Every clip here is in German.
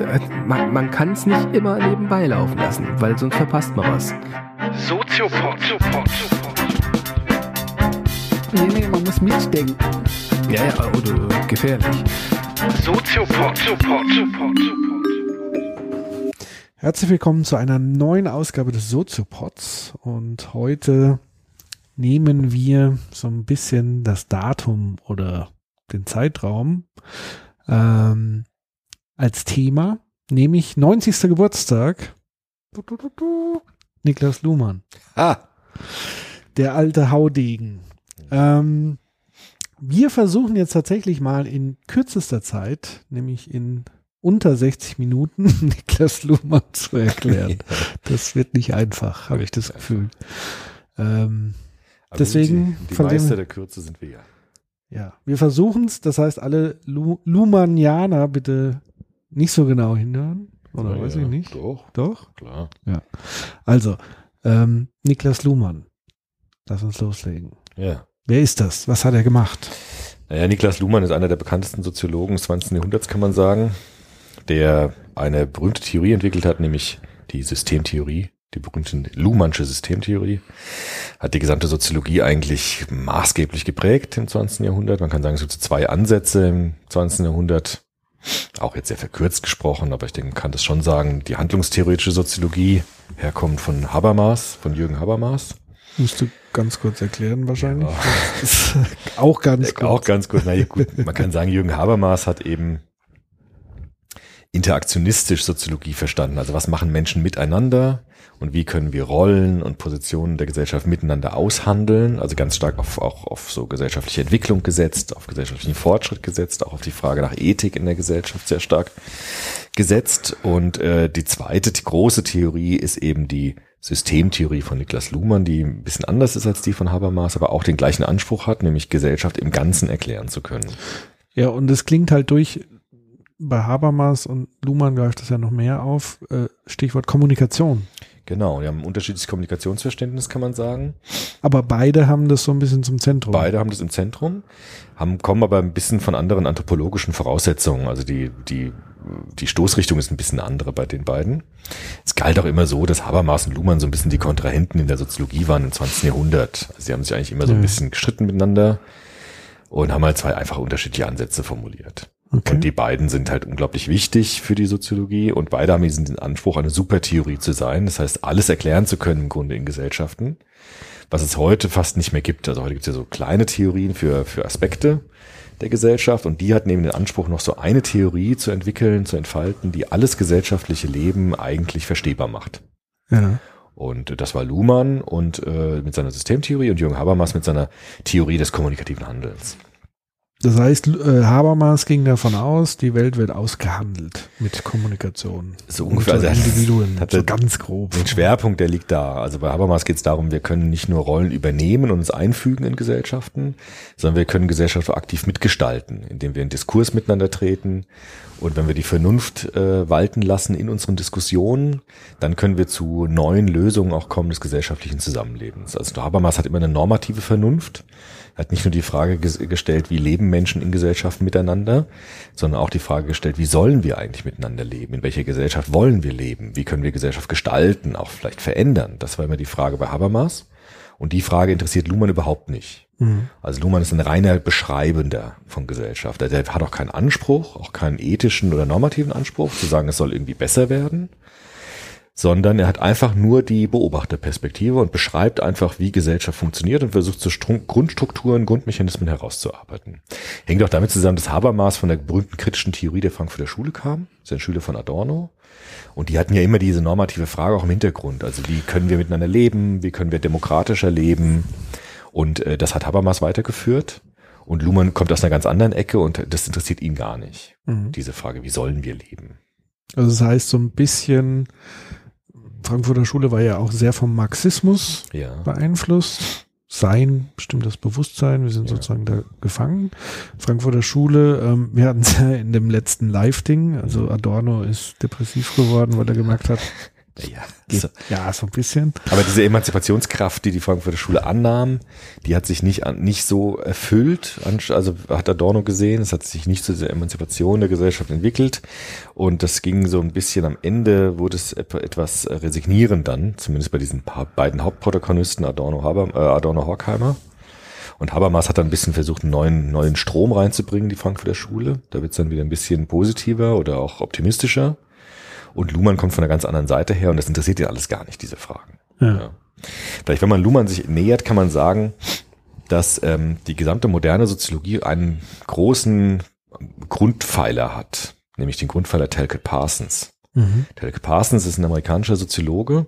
äh, man, man kann es nicht immer nebenbei laufen lassen, weil sonst verpasst man was. Soziopod. Nee, nee, man muss mitdenken. Ja, ja, oder gefährlich. Soziopod. Herzlich willkommen zu einer neuen Ausgabe des Soziopods und heute nehmen wir so ein bisschen das Datum oder den Zeitraum ähm, als Thema, nämlich 90. Geburtstag. Du, du, du, du. Niklas Luhmann. Ah, Der alte Haudegen. Ähm, wir versuchen jetzt tatsächlich mal in kürzester Zeit, nämlich in unter 60 Minuten, Niklas Luhmann zu erklären. Das wird nicht einfach, habe ich das Gefühl. Ähm, Deswegen die, die von dem- Meister der Kürze sind wir ja. ja, wir versuchen es. Das heißt, alle Lu Luhmannianer bitte nicht so genau hinhören. Oder Ja, weiß ja, ich nicht. Doch, Doch? klar. Also, ähm, Niklas Luhmann. Lass uns loslegen. Ja. Wer ist das? Was hat er gemacht? Naja, Niklas Luhmann ist einer der bekanntesten Soziologen des 20. Jahrhunderts, kann man sagen, der eine berühmte Theorie entwickelt hat, nämlich die Systemtheorie, die berühmte Luhmannsche Systemtheorie, hat die gesamte Soziologie eigentlich maßgeblich geprägt im 20. Jahrhundert. Man kann sagen, es gibt so zwei Ansätze im 20. Jahrhundert, auch jetzt sehr verkürzt gesprochen, aber ich denke, man kann das schon sagen, die handlungstheoretische Soziologie herkommt von Habermas, von Jürgen Habermas. Musst du ganz kurz erklären wahrscheinlich. Ja. Auch ganz kurz. Auch ganz kurz. Na gut, man kann sagen, Jürgen Habermas hat eben interaktionistisch Soziologie verstanden. Also was machen Menschen miteinander und wie können wir Rollen und Positionen der Gesellschaft miteinander aushandeln? Also ganz stark auf, auch auf so gesellschaftliche Entwicklung gesetzt, auf gesellschaftlichen Fortschritt gesetzt, auch auf die Frage nach Ethik in der Gesellschaft sehr stark gesetzt. Und äh, die zweite die große Theorie ist eben die Systemtheorie von Niklas Luhmann, die ein bisschen anders ist als die von Habermas, aber auch den gleichen Anspruch hat, nämlich Gesellschaft im Ganzen erklären zu können. Ja, und es klingt halt durch, bei Habermas und Luhmann greift das ja noch mehr auf, äh, Stichwort Kommunikation. Genau, die haben ein unterschiedliches Kommunikationsverständnis, kann man sagen. Aber beide haben das so ein bisschen zum Zentrum. Beide haben das im Zentrum, haben, kommen aber ein bisschen von anderen anthropologischen Voraussetzungen. Also die, die, die Stoßrichtung ist ein bisschen andere bei den beiden. Es galt auch immer so, dass Habermas und Luhmann so ein bisschen die Kontrahenten in der Soziologie waren im 20. Jahrhundert. Also sie haben sich eigentlich immer so ein bisschen gestritten miteinander und haben halt zwei einfach unterschiedliche Ansätze formuliert. Okay. Und die beiden sind halt unglaublich wichtig für die Soziologie und beide haben diesen Anspruch, eine Supertheorie zu sein. Das heißt, alles erklären zu können im Grunde in Gesellschaften, was es heute fast nicht mehr gibt. Also heute gibt es ja so kleine Theorien für, für Aspekte der Gesellschaft und die hat neben den Anspruch, noch so eine Theorie zu entwickeln, zu entfalten, die alles gesellschaftliche Leben eigentlich verstehbar macht. ja. Und das war Luhmann und äh, mit seiner Systemtheorie und Jürgen Habermas mit seiner Theorie des kommunikativen Handelns. Das heißt, äh, Habermas ging davon aus, die Welt wird ausgehandelt mit Kommunikation. So ungefähr, also Individuen, hatte so ganz grob. Den Schwerpunkt, der liegt da. Also bei Habermas geht es darum, wir können nicht nur Rollen übernehmen und uns einfügen in Gesellschaften, sondern wir können Gesellschaft aktiv mitgestalten, indem wir in Diskurs miteinander treten. Und wenn wir die Vernunft äh, walten lassen in unseren Diskussionen, dann können wir zu neuen Lösungen auch kommen des gesellschaftlichen Zusammenlebens. Also Habermas hat immer eine normative Vernunft. Hat nicht nur die Frage ges- gestellt, wie leben Menschen in Gesellschaften miteinander, sondern auch die Frage gestellt, wie sollen wir eigentlich miteinander leben? In welcher Gesellschaft wollen wir leben? Wie können wir Gesellschaft gestalten, auch vielleicht verändern? Das war immer die Frage bei Habermas. Und die Frage interessiert Luhmann überhaupt nicht. Mhm. Also Luhmann ist ein reiner Beschreibender von Gesellschaft. Also er hat auch keinen Anspruch, auch keinen ethischen oder normativen Anspruch, zu sagen, es soll irgendwie besser werden, sondern er hat einfach nur die Beobachterperspektive und beschreibt einfach, wie Gesellschaft funktioniert und versucht so Stru- Grundstrukturen, Grundmechanismen herauszuarbeiten. Hängt auch damit zusammen, dass Habermas von der berühmten kritischen Theorie der Frankfurter Schule kam, ist ein Schüler von Adorno. Und die hatten ja immer diese normative Frage auch im Hintergrund. Also wie können wir miteinander leben? Wie können wir demokratischer leben? Und äh, das hat Habermas weitergeführt. Und Luhmann kommt aus einer ganz anderen Ecke und das interessiert ihn gar nicht. Mhm. Diese Frage, wie sollen wir leben? Also das heißt so ein bisschen, Frankfurter Schule war ja auch sehr vom Marxismus Ja. beeinflusst. Sein, bestimmtes Bewusstsein, wir sind Ja. sozusagen da gefangen. Frankfurter Schule, ähm, wir hatten es ja in dem letzten Live-Ding, also Adorno ist depressiv geworden, weil er gemerkt hat, Ja, so. ja, so ein bisschen. Aber diese Emanzipationskraft, die die Frankfurter Schule annahm, die hat sich nicht, nicht so erfüllt. Also hat Adorno gesehen, es hat sich nicht zu dieser Emanzipation der Gesellschaft entwickelt. Und das ging so ein bisschen am Ende, wurde es etwa- etwas resignierend dann, zumindest bei diesen beiden Hauptprotagonisten, Adorno, Haber, äh, Adorno Horkheimer. Und Habermas hat dann ein bisschen versucht, einen neuen, neuen Strom reinzubringen, die Frankfurter Schule. Da wird es dann wieder ein bisschen positiver oder auch optimistischer. Und Luhmann kommt von einer ganz anderen Seite her und das interessiert ihn alles gar nicht, diese Fragen. Ja. Ja. Vielleicht, wenn man Luhmann sich nähert, kann man sagen, dass ähm, die gesamte moderne Soziologie einen großen Grundpfeiler hat, nämlich den Grundpfeiler Talcott Parsons. Mhm. Talcott Parsons ist ein amerikanischer Soziologe,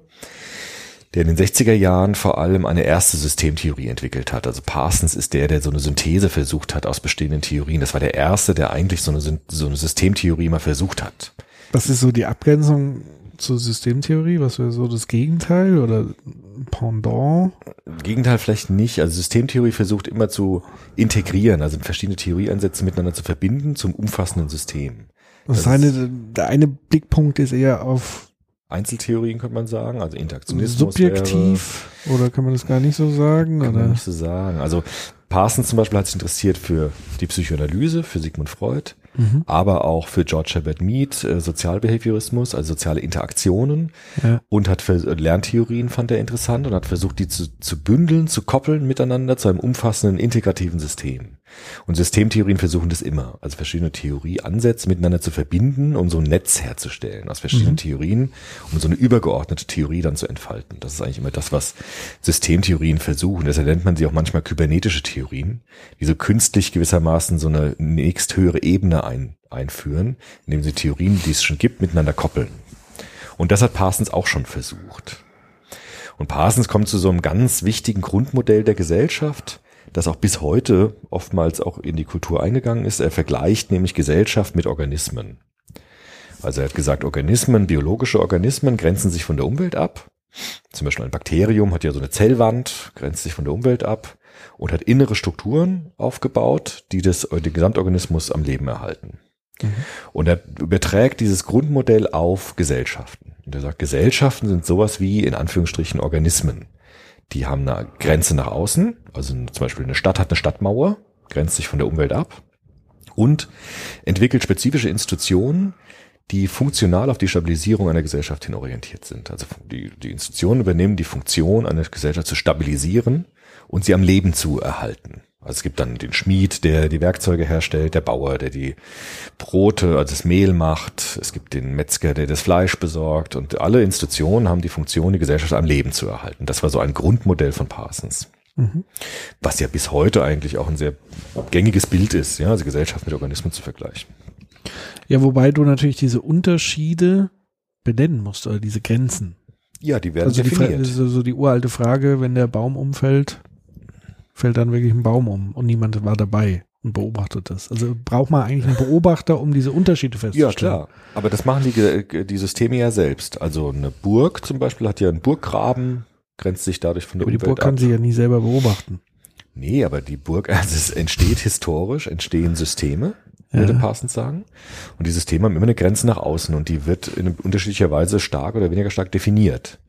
der in den 60er Jahren vor allem eine erste Systemtheorie entwickelt hat. Also Parsons ist der, der so eine Synthese versucht hat aus bestehenden Theorien. Das war der erste, der eigentlich so eine, so eine Systemtheorie mal versucht hat. Was ist so die Abgrenzung zur Systemtheorie? Was wäre so das Gegenteil oder Pendant? Gegenteil vielleicht nicht. Also Systemtheorie versucht immer zu integrieren, also verschiedene Theorieansätze miteinander zu verbinden zum umfassenden System. Das Das eine, der eine Blickpunkt ist eher auf Einzeltheorien könnte man sagen, also Interaktionismus. subjektiv oder kann man das gar nicht so sagen? Wäre, kann man Oder? nicht so sagen. Also Parsons zum Beispiel hat sich interessiert für die Psychoanalyse, für Sigmund Freud, Mhm. aber auch für George Herbert Mead, äh, Sozialbehaviorismus, also soziale Interaktionen Ja. und hat für äh, Lerntheorien fand er interessant und hat versucht, die zu, zu bündeln, zu koppeln miteinander zu einem umfassenden integrativen System. Und Systemtheorien versuchen das immer, also verschiedene Theorieansätze miteinander zu verbinden, um so ein Netz herzustellen aus verschiedenen Theorien, um so eine übergeordnete Theorie dann zu entfalten. Das ist eigentlich immer das, was Systemtheorien versuchen. Deshalb nennt man sie auch manchmal kybernetische Theorien, die so künstlich gewissermaßen so eine nächsthöhere Ebene ein, einführen, indem sie Theorien, die es schon gibt, miteinander koppeln. Und das hat Parsons auch schon versucht. Und Parsons kommt zu so einem ganz wichtigen Grundmodell der Gesellschaft, das auch bis heute oftmals auch in die Kultur eingegangen ist. Er vergleicht nämlich Gesellschaft mit Organismen. Also er hat gesagt, Organismen, biologische Organismen grenzen sich von der Umwelt ab. Zum Beispiel ein Bakterium hat ja so eine Zellwand, grenzt sich von der Umwelt ab und hat innere Strukturen aufgebaut, die das, den Gesamtorganismus am Leben erhalten. Und er überträgt dieses Grundmodell auf Gesellschaften. Und er sagt, Gesellschaften sind sowas wie in Anführungsstrichen Organismen. Die haben eine Grenze nach außen, also zum Beispiel eine Stadt hat eine Stadtmauer, grenzt sich von der Umwelt ab und entwickelt spezifische Institutionen, die funktional auf die Stabilisierung einer Gesellschaft hin orientiert sind. Also die, die Institutionen übernehmen die Funktion, eine Gesellschaft zu stabilisieren und sie am Leben zu erhalten. Also es gibt dann den Schmied, der die Werkzeuge herstellt, der Bauer, der die Brote, also das Mehl macht. Es gibt den Metzger, der das Fleisch besorgt. Und alle Institutionen haben die Funktion, die Gesellschaft am Leben zu erhalten. Das war so ein Grundmodell von Parsons. Was ja bis heute eigentlich auch ein sehr gängiges Bild ist, ja, also Gesellschaft mit Organismen zu vergleichen. Ja, wobei du natürlich diese Unterschiede benennen musst oder diese Grenzen. Ja, die werden Also die, definiert. so, so die uralte Frage, wenn der Baum umfällt, fällt dann wirklich ein Baum um und niemand war dabei und beobachtet das. Also braucht man eigentlich einen Beobachter, um diese Unterschiede Ja, festzustellen. klar. Aber das machen die, die Systeme ja selbst. Also eine Burg zum Beispiel hat ja einen Burggraben, grenzt sich dadurch von der Aber die Umwelt Burg kann ab. sie ja nie selber beobachten. Nee, aber die Burg, also es entsteht historisch, entstehen Systeme, Ja. würde Parsons sagen. Und die Systeme haben immer eine Grenze nach außen und die wird in unterschiedlicher Weise stark oder weniger stark definiert.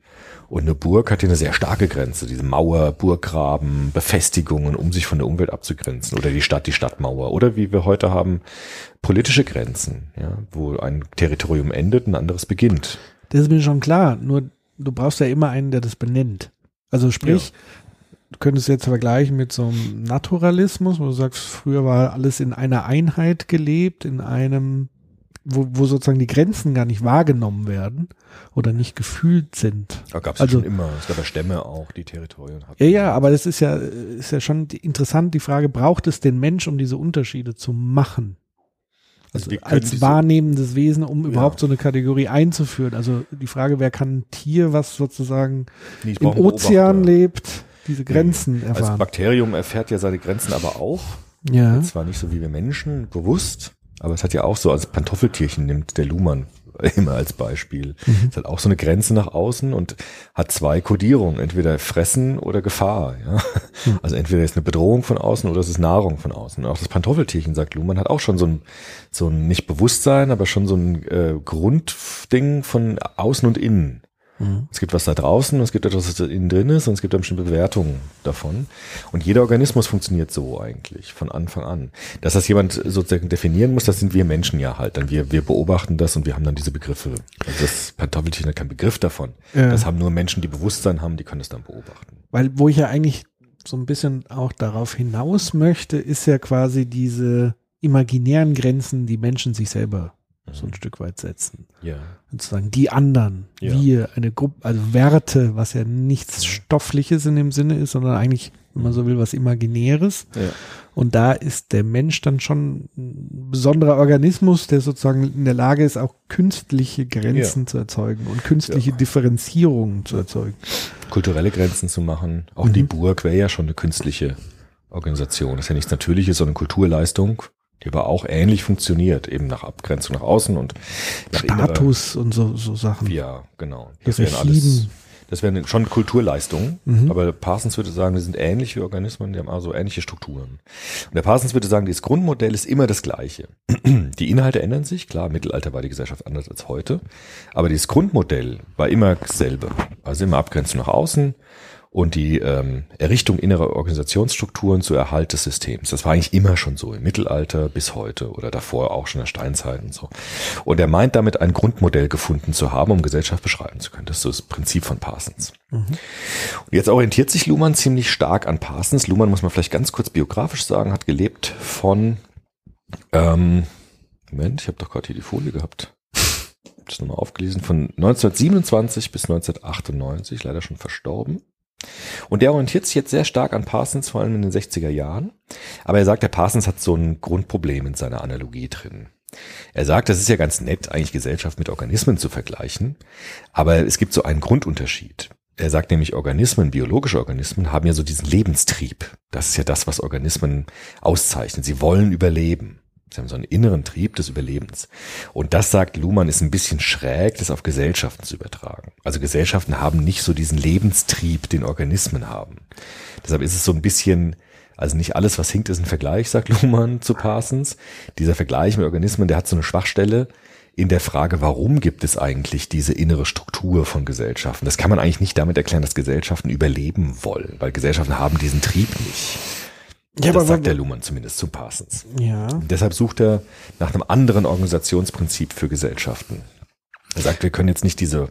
Und eine Burg hat hier eine sehr starke Grenze, diese Mauer, Burggraben, Befestigungen, um sich von der Umwelt abzugrenzen. Oder die Stadt, die Stadtmauer. Oder wie wir heute haben, politische Grenzen, ja, wo ein Territorium endet, ein anderes beginnt. Das ist mir schon klar, nur du brauchst ja immer einen, der das benennt. Also sprich, du könntest jetzt vergleichen mit so einem Naturalismus, wo du sagst, früher war alles in einer Einheit gelebt, in einem, wo, wo sozusagen die Grenzen gar nicht wahrgenommen werden oder nicht gefühlt sind. Da gab es Also- schon immer. Es gab ja Stämme auch, die Territorien hatten. Ja, ja, aber das ist ja, ist ja schon die- interessant, die Frage, braucht es den Mensch, um diese Unterschiede zu machen? Also Also als wahrnehmendes Wesen, um überhaupt Ja. so eine Kategorie einzuführen. Also die Frage, wer kann ein Tier, was sozusagen Nee, im Ozean lebt, diese Grenzen Als erfahren. Bakterium erfährt ja seine Grenzen aber auch. ja. Zwar nicht so wie wir Menschen, bewusst, aber es hat ja auch so, als Pantoffeltierchen nimmt der Luhmann immer als Beispiel. Es hat auch so eine Grenze nach außen und hat zwei Kodierungen, entweder Fressen oder Gefahr. Ja? Also entweder ist eine Bedrohung von außen oder es ist Nahrung von außen. Und auch das Pantoffeltierchen, sagt Luhmann, hat auch schon so ein, so ein nicht Bewusstsein, aber schon so ein äh, Grundding von außen und innen. Mhm. Es gibt was da draußen und es gibt etwas, was da innen drin ist und es gibt eine bestimmte Bewertung davon. Und jeder Organismus funktioniert so eigentlich, von Anfang an. Dass das jemand sozusagen definieren muss, das sind wir Menschen ja halt. Dann wir, wir beobachten das und wir haben dann diese Begriffe. Also das Pantoffelchen hat keinen Begriff davon. Ja. Das haben nur Menschen, die Bewusstsein haben, die können das dann beobachten. Weil, wo ich ja eigentlich so ein bisschen auch darauf hinaus möchte, ist ja quasi diese imaginären Grenzen, die Menschen sich selber so ein Stück weit setzen. Ja. Sozusagen die anderen, Ja. wir, eine Gruppe, also Werte, was ja nichts Stoffliches in dem Sinne ist, sondern eigentlich, wenn man so will, was Imaginäres. Ja. Und da ist der Mensch dann schon ein besonderer Organismus, der sozusagen in der Lage ist, auch künstliche Grenzen zu erzeugen und künstliche Differenzierungen zu erzeugen. kulturelle Grenzen zu machen. Auch Mhm. die Burg wäre ja schon eine künstliche Organisation. Das ist ja nichts Natürliches, sondern Kulturleistung, die aber auch ähnlich funktioniert, eben nach Abgrenzung nach außen und nach Status und so, so Sachen. innerer- Ja, genau. Das wären alles, das wären schon Kulturleistungen, Mhm. aber Parsons würde sagen, die sind ähnlich wie Organismen, die haben also ähnliche Strukturen. Und der Parsons würde sagen, das Grundmodell ist immer das gleiche. Die Inhalte ändern sich, klar, im Mittelalter war die Gesellschaft anders als heute, aber dieses Grundmodell war immer dasselbe. Also immer Abgrenzung nach außen und die ähm, Errichtung innerer Organisationsstrukturen zu Erhalt des Systems. Das war eigentlich immer schon so, im Mittelalter bis heute oder davor auch schon in der Steinzeit und so. Und er meint damit ein Grundmodell gefunden zu haben, um Gesellschaft beschreiben zu können. Das ist so das Prinzip von Parsons. Und jetzt orientiert sich Luhmann ziemlich stark an Parsons. Luhmann muss man vielleicht ganz kurz biografisch sagen, hat gelebt von, ähm, Moment, ich habe doch gerade hier die Folie gehabt. Hab Das nochmal aufgelesen. Von 1927 bis 1998, leider schon verstorben. Und der orientiert sich jetzt sehr stark an Parsons, vor allem in den 60er Jahren. Aber er sagt, der Parsons hat so ein Grundproblem in seiner Analogie drin. Er sagt, das ist ja ganz nett, eigentlich Gesellschaft mit Organismen zu vergleichen. Aber es gibt so einen Grundunterschied. Er sagt nämlich, Organismen, biologische Organismen haben ja so diesen Lebenstrieb. Das ist ja das, was Organismen auszeichnet. Sie wollen überleben. Sie haben so einen inneren Trieb des Überlebens. Und das, sagt Luhmann, ist ein bisschen schräg, das auf Gesellschaften zu übertragen. Also Gesellschaften haben nicht so diesen Lebenstrieb, den Organismen haben. Deshalb ist es so ein bisschen, also nicht alles, was hinkt, ist ein Vergleich, sagt Luhmann zu Parsons. Dieser Vergleich mit Organismen, der hat so eine Schwachstelle in der Frage, warum gibt es eigentlich diese innere Struktur von Gesellschaften? Das kann man eigentlich nicht damit erklären, dass Gesellschaften überleben wollen, weil Gesellschaften haben diesen Trieb nicht. Ja, das sagt der Luhmann zumindest zu Parsons. Ja. Und deshalb sucht er nach einem anderen Organisationsprinzip für Gesellschaften. Er sagt, wir können jetzt nicht diese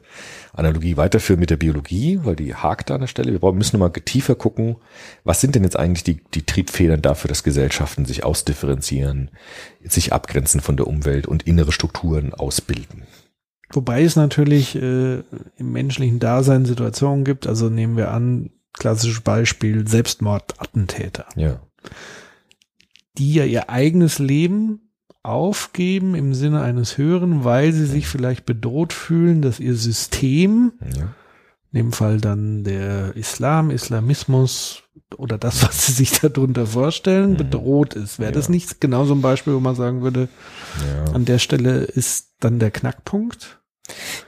Analogie weiterführen mit der Biologie, weil die hakt da an der Stelle. Wir müssen nochmal tiefer gucken, was sind denn jetzt eigentlich die, die Triebfedern dafür, dass Gesellschaften sich ausdifferenzieren, sich abgrenzen von der Umwelt und innere Strukturen ausbilden. Wobei es natürlich äh, im menschlichen Dasein Situationen gibt, also nehmen wir an, klassisches Beispiel Selbstmordattentäter, Ja. Die ja ihr eigenes Leben aufgeben im Sinne eines Höheren, weil sie sich vielleicht bedroht fühlen, dass ihr System, ja. in dem Fall dann der Islam, Islamismus oder das, was sie sich darunter vorstellen, Mhm. bedroht ist. Wäre das Ja. nicht genau so ein Beispiel, wo man sagen würde, Ja. an der Stelle ist dann der Knackpunkt?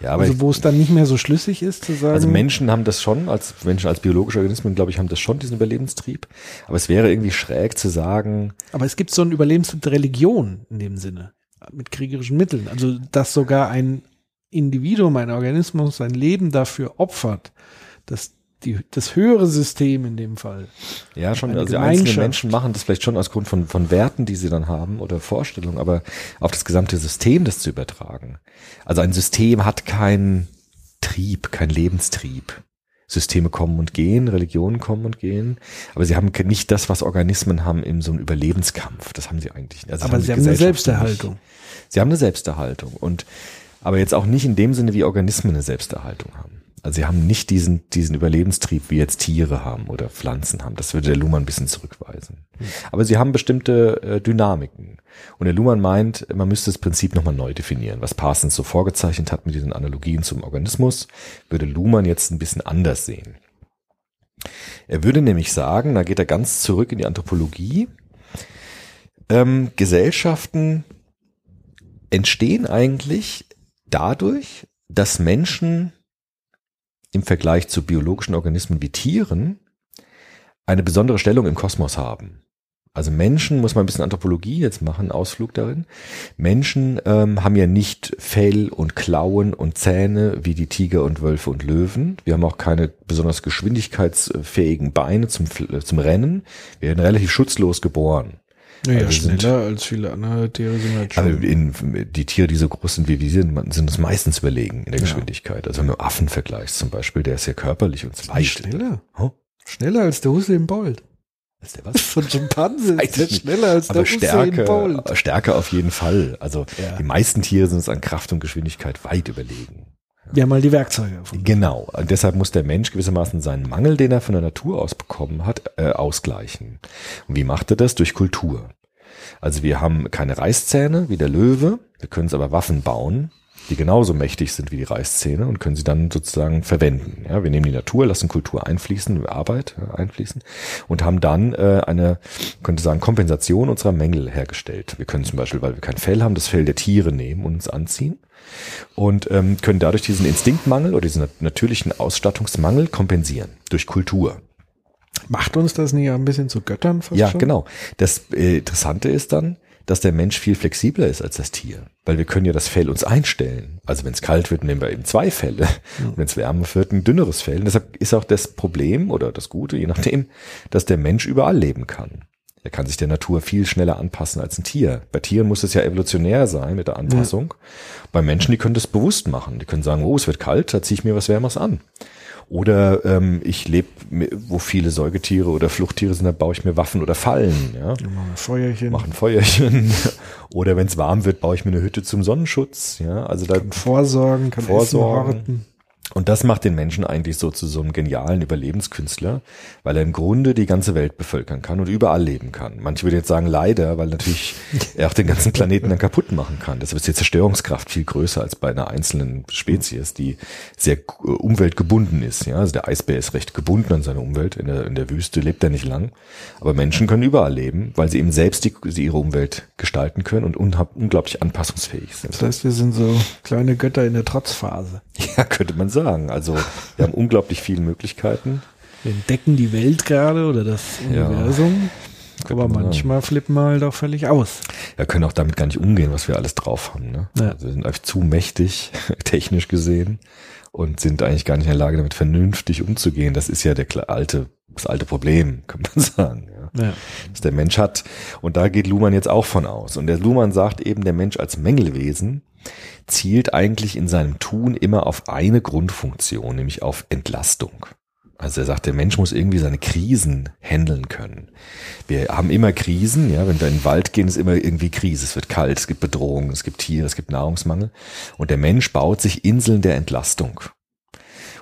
Ja, aber also ich, wo es dann nicht mehr so schlüssig ist zu sagen. Also Menschen haben das schon, als Menschen als biologische Organismen, glaube ich, haben das schon, diesen Überlebenstrieb. Aber es wäre irgendwie schräg zu sagen, Aber es gibt so ein Überlebenstrieb der Religion in dem Sinne. Mit kriegerischen Mitteln. Also, dass sogar ein Individuum, ein Organismus sein Leben dafür opfert, dass die, das höhere System in dem Fall. ja schon, Eine also einzelne. Menschen machen das vielleicht schon aus Grund von, von Werten, die sie dann haben oder Vorstellungen, aber auf das gesamte System das zu übertragen. Also ein System hat keinen Trieb, keinen Lebenstrieb. Systeme kommen und gehen, Religionen kommen und gehen, aber sie haben nicht das, was Organismen haben in so einem Überlebenskampf. Das haben sie eigentlich nicht. Also Aber die sie haben eine Selbsterhaltung. Nicht. Sie haben eine Selbsterhaltung und aber jetzt auch nicht in dem Sinne, wie Organismen eine Selbsterhaltung haben. Also sie haben nicht diesen, diesen Überlebenstrieb, wie jetzt Tiere haben oder Pflanzen haben. Das würde der Luhmann ein bisschen zurückweisen. Aber sie haben bestimmte äh, Dynamiken. Und der Luhmann meint, man müsste das Prinzip nochmal neu definieren. Was Parsons so vorgezeichnet hat mit diesen Analogien zum Organismus, würde Luhmann jetzt ein bisschen anders sehen. Er würde nämlich sagen, da geht er ganz zurück in die Anthropologie, ähm, Gesellschaften entstehen eigentlich dadurch, dass Menschen im Vergleich zu biologischen Organismen wie Tieren eine besondere Stellung im Kosmos haben. Also Menschen, muss man ein bisschen Anthropologie jetzt machen, Ausflug darin. Menschen ähm, haben ja nicht Fell und Klauen und Zähne wie die Tiger und Wölfe und Löwen. Wir haben auch keine besonders geschwindigkeitsfähigen Beine zum, zum Rennen. Wir werden relativ schutzlos geboren. Naja, Also schneller als viele andere Tiere sind halt Aber schon. in, die Tiere, die so groß sind wie wir sind, sind uns meistens überlegen in der Ja. Geschwindigkeit. Also wenn du Affen vergleichst zum Beispiel, der ist ja körperlich und weit. schneller. Oh, Schneller als der Usain Bolt. ist der was? Von Schimpanse Weiß ist der schneller als der Aber Usain Stärke, Bolt. Stärke auf jeden Fall. Also Ja. die meisten Tiere sind uns an Kraft und Geschwindigkeit weit überlegen. Wir haben mal die Werkzeuge erfunden. Genau. Deshalb muss der Mensch gewissermaßen seinen Mangel, den er von der Natur aus bekommen hat, äh, ausgleichen. Und wie macht er das? Durch Kultur. Also wir haben keine Reißzähne wie der Löwe, wir können uns aber Waffen bauen, die genauso mächtig sind wie die Reißzähne und können sie dann sozusagen verwenden. Ja, wir nehmen die Natur, lassen Kultur einfließen, Arbeit einfließen und haben dann äh, eine, könnte sagen, Kompensation unserer Mängel hergestellt. Wir können zum Beispiel, weil wir kein Fell haben, das Fell der Tiere nehmen und uns anziehen und ähm, können dadurch diesen Instinktmangel oder diesen nat- natürlichen Ausstattungsmangel kompensieren durch Kultur. Macht uns das nicht ein bisschen zu Göttern Ja, schon? genau. Das äh, Interessante ist dann, dass der Mensch viel flexibler ist als das Tier, weil wir können ja das Fell uns einstellen. Also wenn es kalt wird, nehmen wir eben zwei Felle. Und wenn es wärmer wird, ein dünneres Fell. Und deshalb ist auch das Problem oder das Gute, je nachdem, dass der Mensch überall leben kann. Er kann sich der Natur viel schneller anpassen als ein Tier. Bei Tieren muss es ja evolutionär sein mit der Anpassung. Bei Menschen, die können das bewusst machen. Die können sagen, oh, es wird kalt, da ziehe ich mir was Wärmeres an. Oder ähm, ich lebe, wo viele Säugetiere oder Fluchttiere sind, da baue ich mir Waffen oder Fallen. Ja? Machen wir ein Feuerchen. Mache ein Feuerchen. Oder wenn es warm wird, baue ich mir eine Hütte zum Sonnenschutz. Ja, also da, Kann vorsorgen, kann Vorsorgen. Essen horten. Und das macht den Menschen eigentlich so zu so einem genialen Überlebenskünstler, weil er im Grunde die ganze Welt bevölkern kann und überall leben kann. Manche würden jetzt sagen leider, weil natürlich er auch den ganzen Planeten dann kaputt machen kann. Deshalb ist die Zerstörungskraft viel größer als bei einer einzelnen Spezies, die sehr äh, umweltgebunden ist. Ja, also der Eisbär ist recht gebunden an seine Umwelt. In der, in der Wüste lebt er nicht lang. Aber Menschen können überall leben, weil sie eben selbst die, sie ihre Umwelt gestalten können und unglaublich anpassungsfähig sind. Das heißt, wir sind so kleine Götter in der Trotzphase. Ja, könnte man sagen. Also wir haben unglaublich viele Möglichkeiten. Wir entdecken die Welt gerade oder das Ja. Universum. Könnte Aber man sagen. manchmal flippen wir halt auch völlig aus. Wir können auch damit gar nicht umgehen, was wir alles drauf haben. Ne? Ja. Also wir sind einfach zu mächtig, technisch gesehen, und sind eigentlich gar nicht in der Lage, damit vernünftig umzugehen. Das ist ja der alte, das alte Problem, kann man sagen. Ja. Ja. Das der Mensch hat. Und da geht Luhmann jetzt auch von aus. Und der Luhmann sagt eben, der Mensch als Mängelwesen zielt eigentlich in seinem Tun immer auf eine Grundfunktion, nämlich auf Entlastung. Also er sagt, der Mensch muss irgendwie seine Krisen handeln können. Wir haben immer Krisen, ja, wenn wir in den Wald gehen, ist immer irgendwie Krise. Es wird kalt, es gibt Bedrohungen, es gibt Tiere, es gibt Nahrungsmangel. Und der Mensch baut sich Inseln der Entlastung,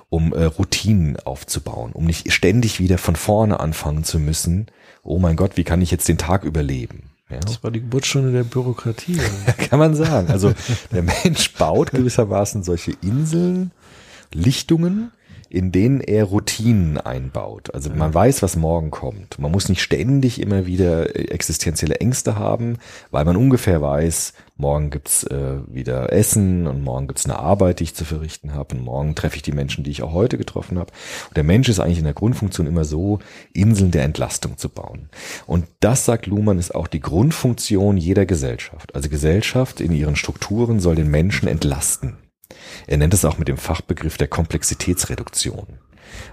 um äh, Routinen aufzubauen, um nicht ständig wieder von vorne anfangen zu müssen. Oh mein Gott, wie kann ich jetzt den Tag überleben? Ja. Das war die Geburtsstunde der Bürokratie. Kann man sagen. Also der Mensch baut gewissermaßen solche Inseln, Lichtungen, in denen er Routinen einbaut. Also man weiß, was morgen kommt. Man muss nicht ständig immer wieder äh, existenzielle Ängste haben, weil man ungefähr weiß, morgen gibt's äh, wieder Essen und morgen gibt's eine Arbeit, die ich zu verrichten habe und morgen treffe ich die Menschen, die ich auch heute getroffen habe. Und der Mensch ist eigentlich in der Grundfunktion immer so, Inseln der Entlastung zu bauen. Und das, sagt Luhmann, ist auch die Grundfunktion jeder Gesellschaft. Also Gesellschaft in ihren Strukturen soll den Menschen entlasten. Er nennt es auch mit dem Fachbegriff der Komplexitätsreduktion.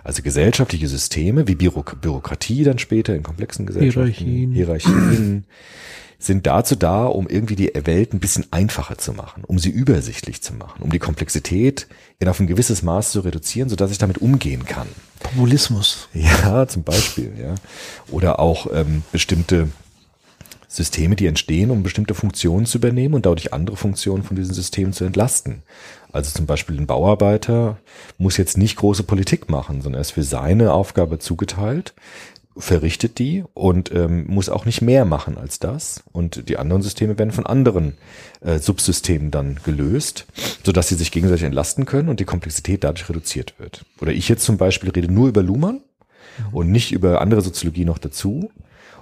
Also gesellschaftliche Systeme wie Büro Bürokratie dann später in komplexen Gesellschaften, Hierarchien. Hierarchien sind dazu da, um irgendwie die Welt ein bisschen einfacher zu machen, um sie übersichtlich zu machen, um die Komplexität in auf ein gewisses Maß zu reduzieren, sodass ich damit umgehen kann. Populismus. Ja, zum Beispiel, ja. Oder auch ähm, bestimmte Systeme, die entstehen, um bestimmte Funktionen zu übernehmen und dadurch andere Funktionen von diesen Systemen zu entlasten. Also zum Beispiel ein Bauarbeiter muss jetzt nicht große Politik machen, sondern er ist für seine Aufgabe zugeteilt, verrichtet die und ähm, muss auch nicht mehr machen als das. Und die anderen Systeme werden von anderen äh, Subsystemen dann gelöst, sodass sie sich gegenseitig entlasten können und die Komplexität dadurch reduziert wird. Oder ich jetzt zum Beispiel rede nur über Luhmann und nicht über andere Soziologie noch dazu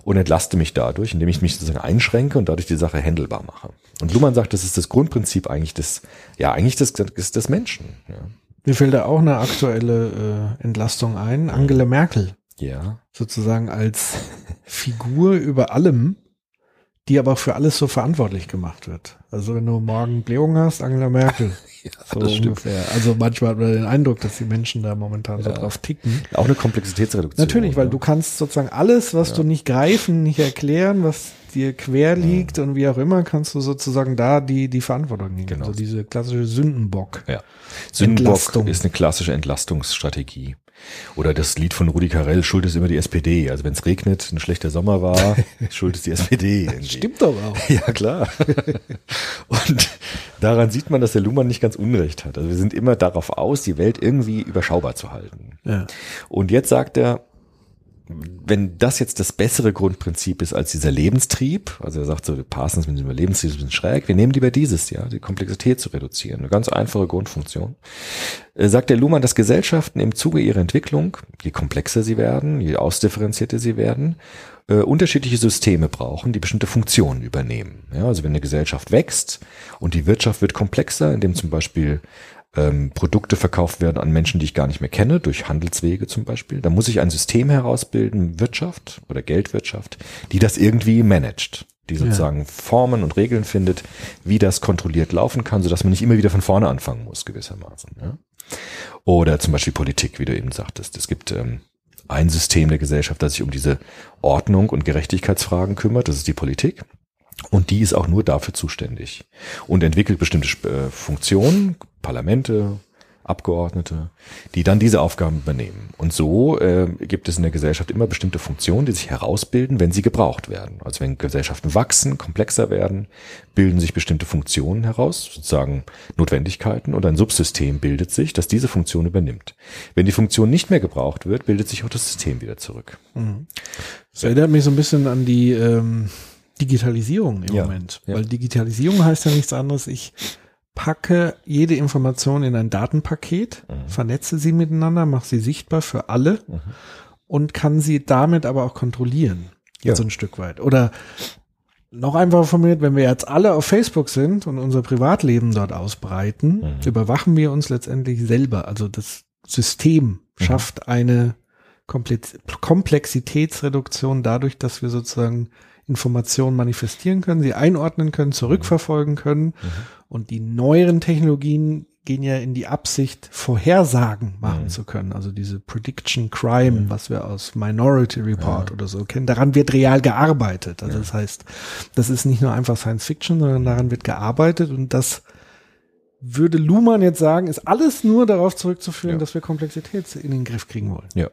und entlaste mich dadurch, indem ich mich sozusagen einschränke und dadurch die Sache handelbar mache. Und Luhmann sagt, das ist das Grundprinzip eigentlich des, ja, eigentlich des, des, des Menschen. Ja. Mir fällt da auch eine aktuelle äh, Entlastung ein. Angela Merkel. ja. sozusagen als Figur über allem, die aber für alles so verantwortlich gemacht wird. Also wenn du morgen Blähung hast, Angela Merkel. so das stimmt. ungefähr. Also manchmal hat man den Eindruck, dass die Menschen da momentan so Ja. drauf ticken. Auch eine Komplexitätsreduktion. Natürlich, weil ne? du kannst sozusagen alles, was Ja. du nicht greifen, nicht erklären, was dir quer liegt und wie auch immer, kannst du sozusagen da die, die Verantwortung nehmen. Genau. Also diese klassische Sündenbock. Ja. Sündenbock Entlastung. ist eine klassische Entlastungsstrategie. Oder das Lied von Rudi Carell, Schuld ist immer die SPD. Also wenn es regnet, ein schlechter Sommer war, Schuld ist die SPD. irgendwie. Stimmt doch auch. Ja, klar. Und daran sieht man, dass der Luhmann nicht ganz unrecht hat. Also wir sind immer darauf aus, die Welt irgendwie überschaubar zu halten. Ja. Und jetzt sagt er, wenn das jetzt das bessere Grundprinzip ist als dieser Lebenstrieb, also er sagt so, Parsons mit dem Lebenstrieb ein bisschen schräg, wir nehmen lieber dieses, ja, die Komplexität zu reduzieren, eine ganz einfache Grundfunktion. Äh, sagt der Luhmann, dass Gesellschaften im Zuge ihrer Entwicklung, je komplexer sie werden, je ausdifferenzierter sie werden, äh, unterschiedliche Systeme brauchen, die bestimmte Funktionen übernehmen. Ja, also wenn eine Gesellschaft wächst und die Wirtschaft wird komplexer, indem zum Beispiel ähm, Produkte verkauft werden an Menschen, die ich gar nicht mehr kenne, durch Handelswege zum Beispiel, dann muss ich ein System herausbilden, Wirtschaft oder Geldwirtschaft, die das irgendwie managt, die sozusagen Formen und Regeln findet, wie das kontrolliert laufen kann, sodass man nicht immer wieder von vorne anfangen muss, gewissermaßen. Ja? Oder zum Beispiel Politik, wie du eben sagtest. Es gibt ähm, ein System der Gesellschaft, das sich um diese Ordnung und Gerechtigkeitsfragen kümmert, das ist die Politik. Und die ist auch nur dafür zuständig und entwickelt bestimmte äh, Funktionen, Parlamente, Abgeordnete, die dann diese Aufgaben übernehmen. Und so äh, gibt es in der Gesellschaft immer bestimmte Funktionen, die sich herausbilden, wenn sie gebraucht werden. Also wenn Gesellschaften wachsen, komplexer werden, bilden sich bestimmte Funktionen heraus, sozusagen Notwendigkeiten, und ein Subsystem bildet sich, das diese Funktion übernimmt. Wenn die Funktion nicht mehr gebraucht wird, bildet sich auch das System wieder zurück. Das erinnert mich so ein bisschen an die ähm, Digitalisierung im Ja, Moment. ja. Weil Digitalisierung heißt ja nichts anderes. Ich packe jede Information in ein Datenpaket, Mhm. vernetze sie miteinander, mache sie sichtbar für alle und kann sie damit aber auch kontrollieren. Ja. So ein Stück weit. Oder noch einfacher formuliert, wenn wir jetzt alle auf Facebook sind und unser Privatleben dort ausbreiten, Mhm. überwachen wir uns letztendlich selber. Also das System Mhm. schafft eine Komplex Komplexitätsreduktion dadurch, dass wir sozusagen Informationen manifestieren können, sie einordnen können, zurückverfolgen können. Und die neueren Technologien gehen ja in die Absicht, Vorhersagen machen Mhm. zu können. Also diese Prediction Crime, was wir aus Minority Report oder so kennen, daran wird real gearbeitet. Also das heißt, das ist nicht nur einfach Science Fiction, sondern daran wird gearbeitet und das würde Luhmann jetzt sagen, ist alles nur darauf zurückzuführen, Ja. dass wir Komplexität in den Griff kriegen wollen. Ja.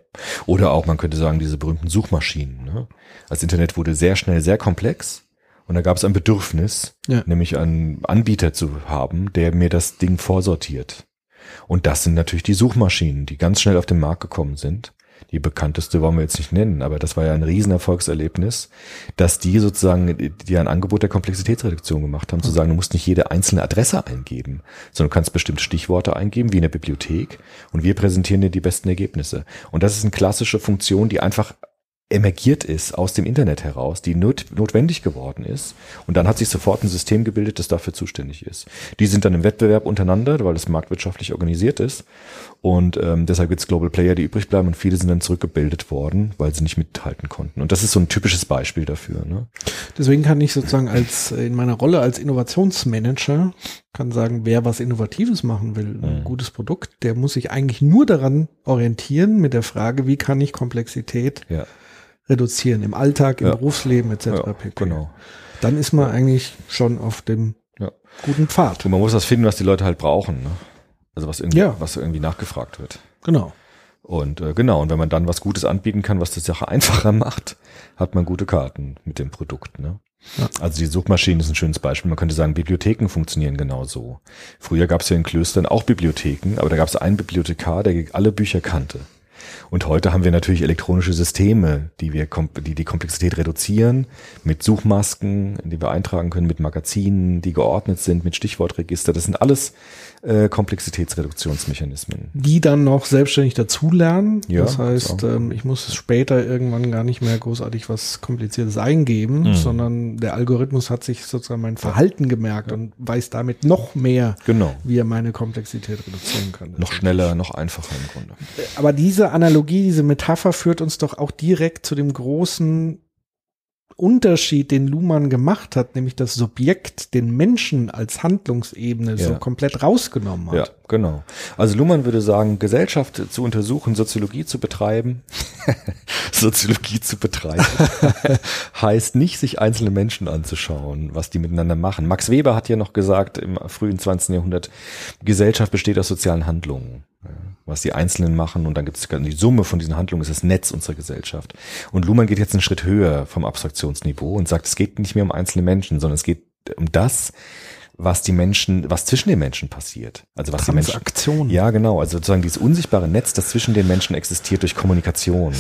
Oder auch, man könnte sagen, diese berühmten Suchmaschinen. Ne? Das Internet wurde sehr schnell sehr komplex und da gab es ein Bedürfnis, Ja. nämlich einen Anbieter zu haben, der mir das Ding vorsortiert. Und das sind natürlich die Suchmaschinen, die ganz schnell auf den Markt gekommen sind. Die bekannteste wollen wir jetzt nicht nennen, aber das war ja ein Riesenerfolgserlebnis, dass die sozusagen die ein Angebot der Komplexitätsreduktion gemacht haben, zu sagen, du musst nicht jede einzelne Adresse eingeben, sondern du kannst bestimmte Stichworte eingeben, wie in der Bibliothek, und wir präsentieren dir die besten Ergebnisse. Und das ist eine klassische Funktion, die einfach emergiert ist aus dem Internet heraus, die not, notwendig geworden ist. Und dann hat sich sofort ein System gebildet, das dafür zuständig ist. Die sind dann im Wettbewerb untereinander, weil das marktwirtschaftlich organisiert ist. Und ähm, deshalb gibt es Global Player, die übrig bleiben und viele sind dann zurückgebildet worden, weil sie nicht mithalten konnten. Und das ist so ein typisches Beispiel dafür. Ne? Deswegen kann ich sozusagen als äh, in meiner Rolle als Innovationsmanager kann sagen, wer was Innovatives machen will, ein Mhm. gutes Produkt, der muss sich eigentlich nur daran orientieren mit der Frage, wie kann ich Komplexität Ja, reduzieren im Alltag, im Ja. Berufsleben etc. ja pp. genau. Dann ist man eigentlich schon auf dem Ja. guten Pfad. Und man muss was finden, was die Leute halt brauchen. Ne? Also was irgendwie, Ja. was irgendwie nachgefragt wird. Genau. Und äh, genau, und wenn man dann was Gutes anbieten kann, was die Sache einfacher macht, hat man gute Karten mit dem Produkt. Ne? Ja. Also die Suchmaschinen ist ein schönes Beispiel. Man könnte sagen, Bibliotheken funktionieren genauso. Früher gab es ja in Klöstern auch Bibliotheken, aber da gab es einen Bibliothekar, der alle Bücher kannte. Und heute haben wir natürlich elektronische Systeme, die wir die die Komplexität reduzieren, mit Suchmasken, die wir eintragen können, mit Magazinen, die geordnet sind, mit Stichwortregister. Das sind alles äh, Komplexitätsreduktionsmechanismen. Die dann noch selbstständig dazulernen. Ja, das heißt, ähm, ich muss später irgendwann gar nicht mehr großartig was Kompliziertes eingeben, Mhm. sondern der Algorithmus hat sich sozusagen mein Verhalten gemerkt und weiß damit noch mehr, Genau. wie er meine Komplexität reduzieren kann. Noch schneller, noch einfacher im Grunde. Aber diese Analogie, diese Metapher führt uns doch auch direkt zu dem großen Unterschied, den Luhmann gemacht hat, nämlich das Subjekt, den Menschen als Handlungsebene so Ja. komplett rausgenommen hat. Ja, genau. Also Luhmann würde sagen, Gesellschaft zu untersuchen, Soziologie zu betreiben, Soziologie zu betreiben, heißt nicht, sich einzelne Menschen anzuschauen, was die miteinander machen. Max Weber hat ja noch gesagt im frühen 20. Jahrhundert, Gesellschaft besteht aus sozialen Handlungen. Was die Einzelnen machen und dann gibt es die Summe von diesen Handlungen ist das Netz unserer Gesellschaft. Und Luhmann geht jetzt einen Schritt höher vom Abstraktionsniveau und sagt, es geht nicht mehr um einzelne Menschen, sondern es geht um das, was die Menschen, was zwischen den Menschen passiert. Also was die Menschen, Transaktion. ja, genau. Also sozusagen dieses unsichtbare Netz, das zwischen den Menschen existiert durch Kommunikation,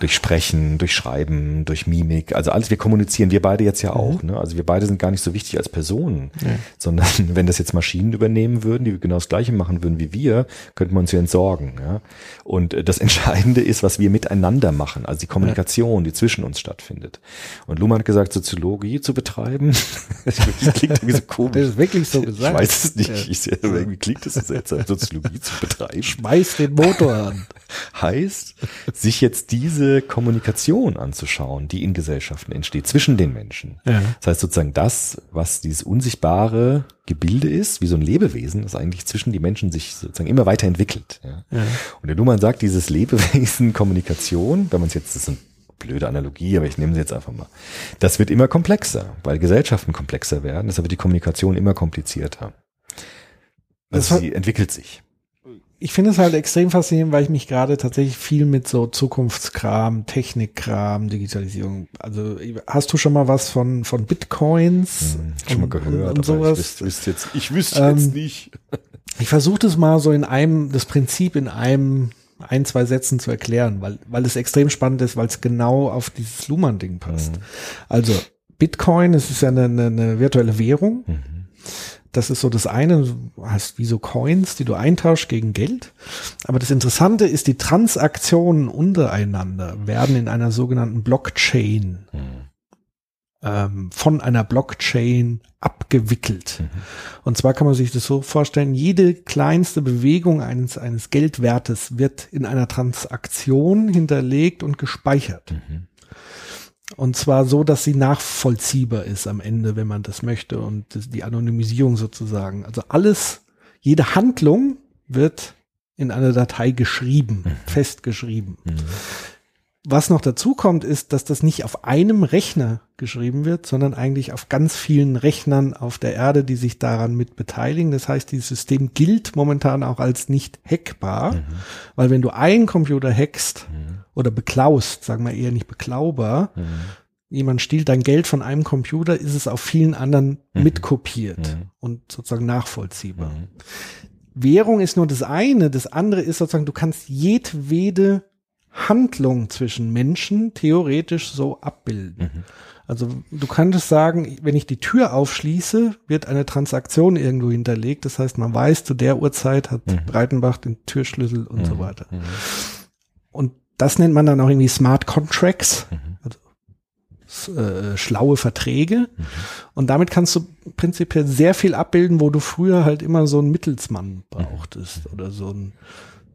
durch Sprechen, durch Schreiben, durch Mimik. Also alles, wir kommunizieren, wir beide jetzt ja auch. Ne? Also wir beide sind gar nicht so wichtig als Personen, sondern wenn das jetzt Maschinen übernehmen würden, die genau das Gleiche machen würden wie wir, könnten wir uns ja entsorgen. Ja? Und äh, das Entscheidende ist, was wir miteinander machen, also die Kommunikation, die zwischen uns stattfindet. Und Luhmann hat gesagt, Soziologie zu betreiben, das klingt irgendwie so komisch. Wirklich so gesagt. Ich weiß es nicht. Ja. Ich, sehe, irgendwie klingt es so seltsam, Soziologie zu betreiben. Schmeiß den Motor an. Heißt, sich jetzt diese Kommunikation anzuschauen, die in Gesellschaften entsteht, zwischen den Menschen. Ja. Das heißt sozusagen das, was dieses unsichtbare Gebilde ist, wie so ein Lebewesen, das eigentlich zwischen die Menschen sich sozusagen immer weiter entwickelt. Ja. Und der Luhmann sagt, dieses Lebewesen Kommunikation, wenn man es jetzt, das ist eine blöde Analogie, aber ich nehme sie jetzt einfach mal, das wird immer komplexer, weil Gesellschaften komplexer werden, deshalb wird die Kommunikation immer komplizierter. Also hat- sie entwickelt sich. Ich finde es halt extrem faszinierend, weil ich mich gerade tatsächlich viel mit so Zukunftskram, Technikkram, Digitalisierung. Also hast du schon mal was von von Bitcoins Hm, schon mal und, gehört, und, sowas? ich wüsste, wüsste jetzt, ich wüsste Ähm, jetzt nicht. Ich versuche das mal so in einem, das Prinzip in einem, ein, zwei Sätzen zu erklären, weil, weil es extrem spannend ist, weil es genau auf dieses Luhmann-Ding passt. Also Bitcoin, es ist ja eine, eine, eine virtuelle Währung. Das ist so das eine, du hast wie so Coins, die du eintauschst gegen Geld. Aber das Interessante ist, die Transaktionen untereinander werden in einer sogenannten Blockchain ähm, von einer Blockchain abgewickelt. Und zwar kann man sich das so vorstellen, jede kleinste Bewegung eines, eines Geldwertes wird in einer Transaktion hinterlegt und gespeichert. Und zwar so, dass sie nachvollziehbar ist am Ende, wenn man das möchte und die Anonymisierung sozusagen. Also alles, jede Handlung wird in einer Datei geschrieben, festgeschrieben. Was noch dazu kommt, ist, dass das nicht auf einem Rechner geschrieben wird, sondern eigentlich auf ganz vielen Rechnern auf der Erde, die sich daran mit beteiligen. Das heißt, dieses System gilt momentan auch als nicht hackbar, weil wenn du einen Computer hackst oder beklaust, sagen wir eher nicht beklaubar, jemand stiehlt dein Geld von einem Computer, ist es auf vielen anderen mitkopiert und sozusagen nachvollziehbar. Währung ist nur das eine, das andere ist sozusagen, du kannst jedwede Handlung zwischen Menschen theoretisch so abbilden. Also du könntest sagen, wenn ich die Tür aufschließe, wird eine Transaktion irgendwo hinterlegt. Das heißt, man weiß, zu der Uhrzeit hat Breitenbach den Türschlüssel und so weiter. Und das nennt man dann auch irgendwie Smart Contracts, also s- äh, schlaue Verträge. Und damit kannst du prinzipiell sehr viel abbilden, wo du früher halt immer so einen Mittelsmann brauchtest oder so ein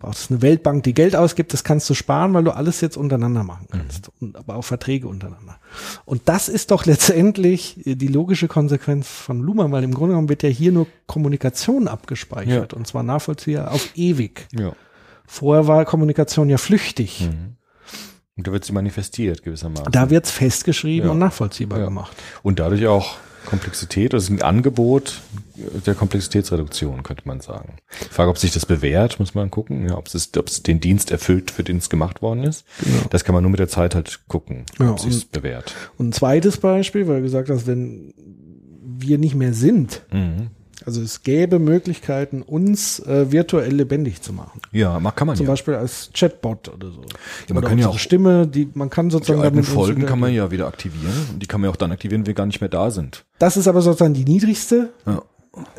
brauchst eine Weltbank, die Geld ausgibt, das kannst du sparen, weil du alles jetzt untereinander machen kannst. Und aber auch Verträge untereinander. Und das ist doch letztendlich äh, die logische Konsequenz von Luhmann, weil im Grunde genommen wird ja hier nur Kommunikation abgespeichert und zwar nachvollziehbar auf ewig. Ja. Vorher war Kommunikation ja flüchtig. Und da wird sie manifestiert gewissermaßen. Da wird's festgeschrieben Ja. und nachvollziehbar Ja. gemacht. Und dadurch auch Komplexität, also ein Angebot der Komplexitätsreduktion, könnte man sagen. Die Frage, ob sich das bewährt, muss man gucken, ja, ob es, ob es den Dienst erfüllt, für den es gemacht worden ist. Das kann man nur mit der Zeit halt gucken, Ja, ob sich bewährt. Und ein zweites Beispiel, weil du gesagt hast, wenn wir nicht mehr sind, Mhm. Also es gäbe Möglichkeiten, uns äh, virtuell lebendig zu machen. Ja, kann man Zum ja. Beispiel als Chatbot oder so. man oder kann ja auch- Stimme, die man kann Die sozusagen alten damit uns Folgen kann man ja wieder aktivieren. Und die kann man ja auch dann aktivieren, wenn wir gar nicht mehr da sind. Das ist aber sozusagen die niedrigste Ja.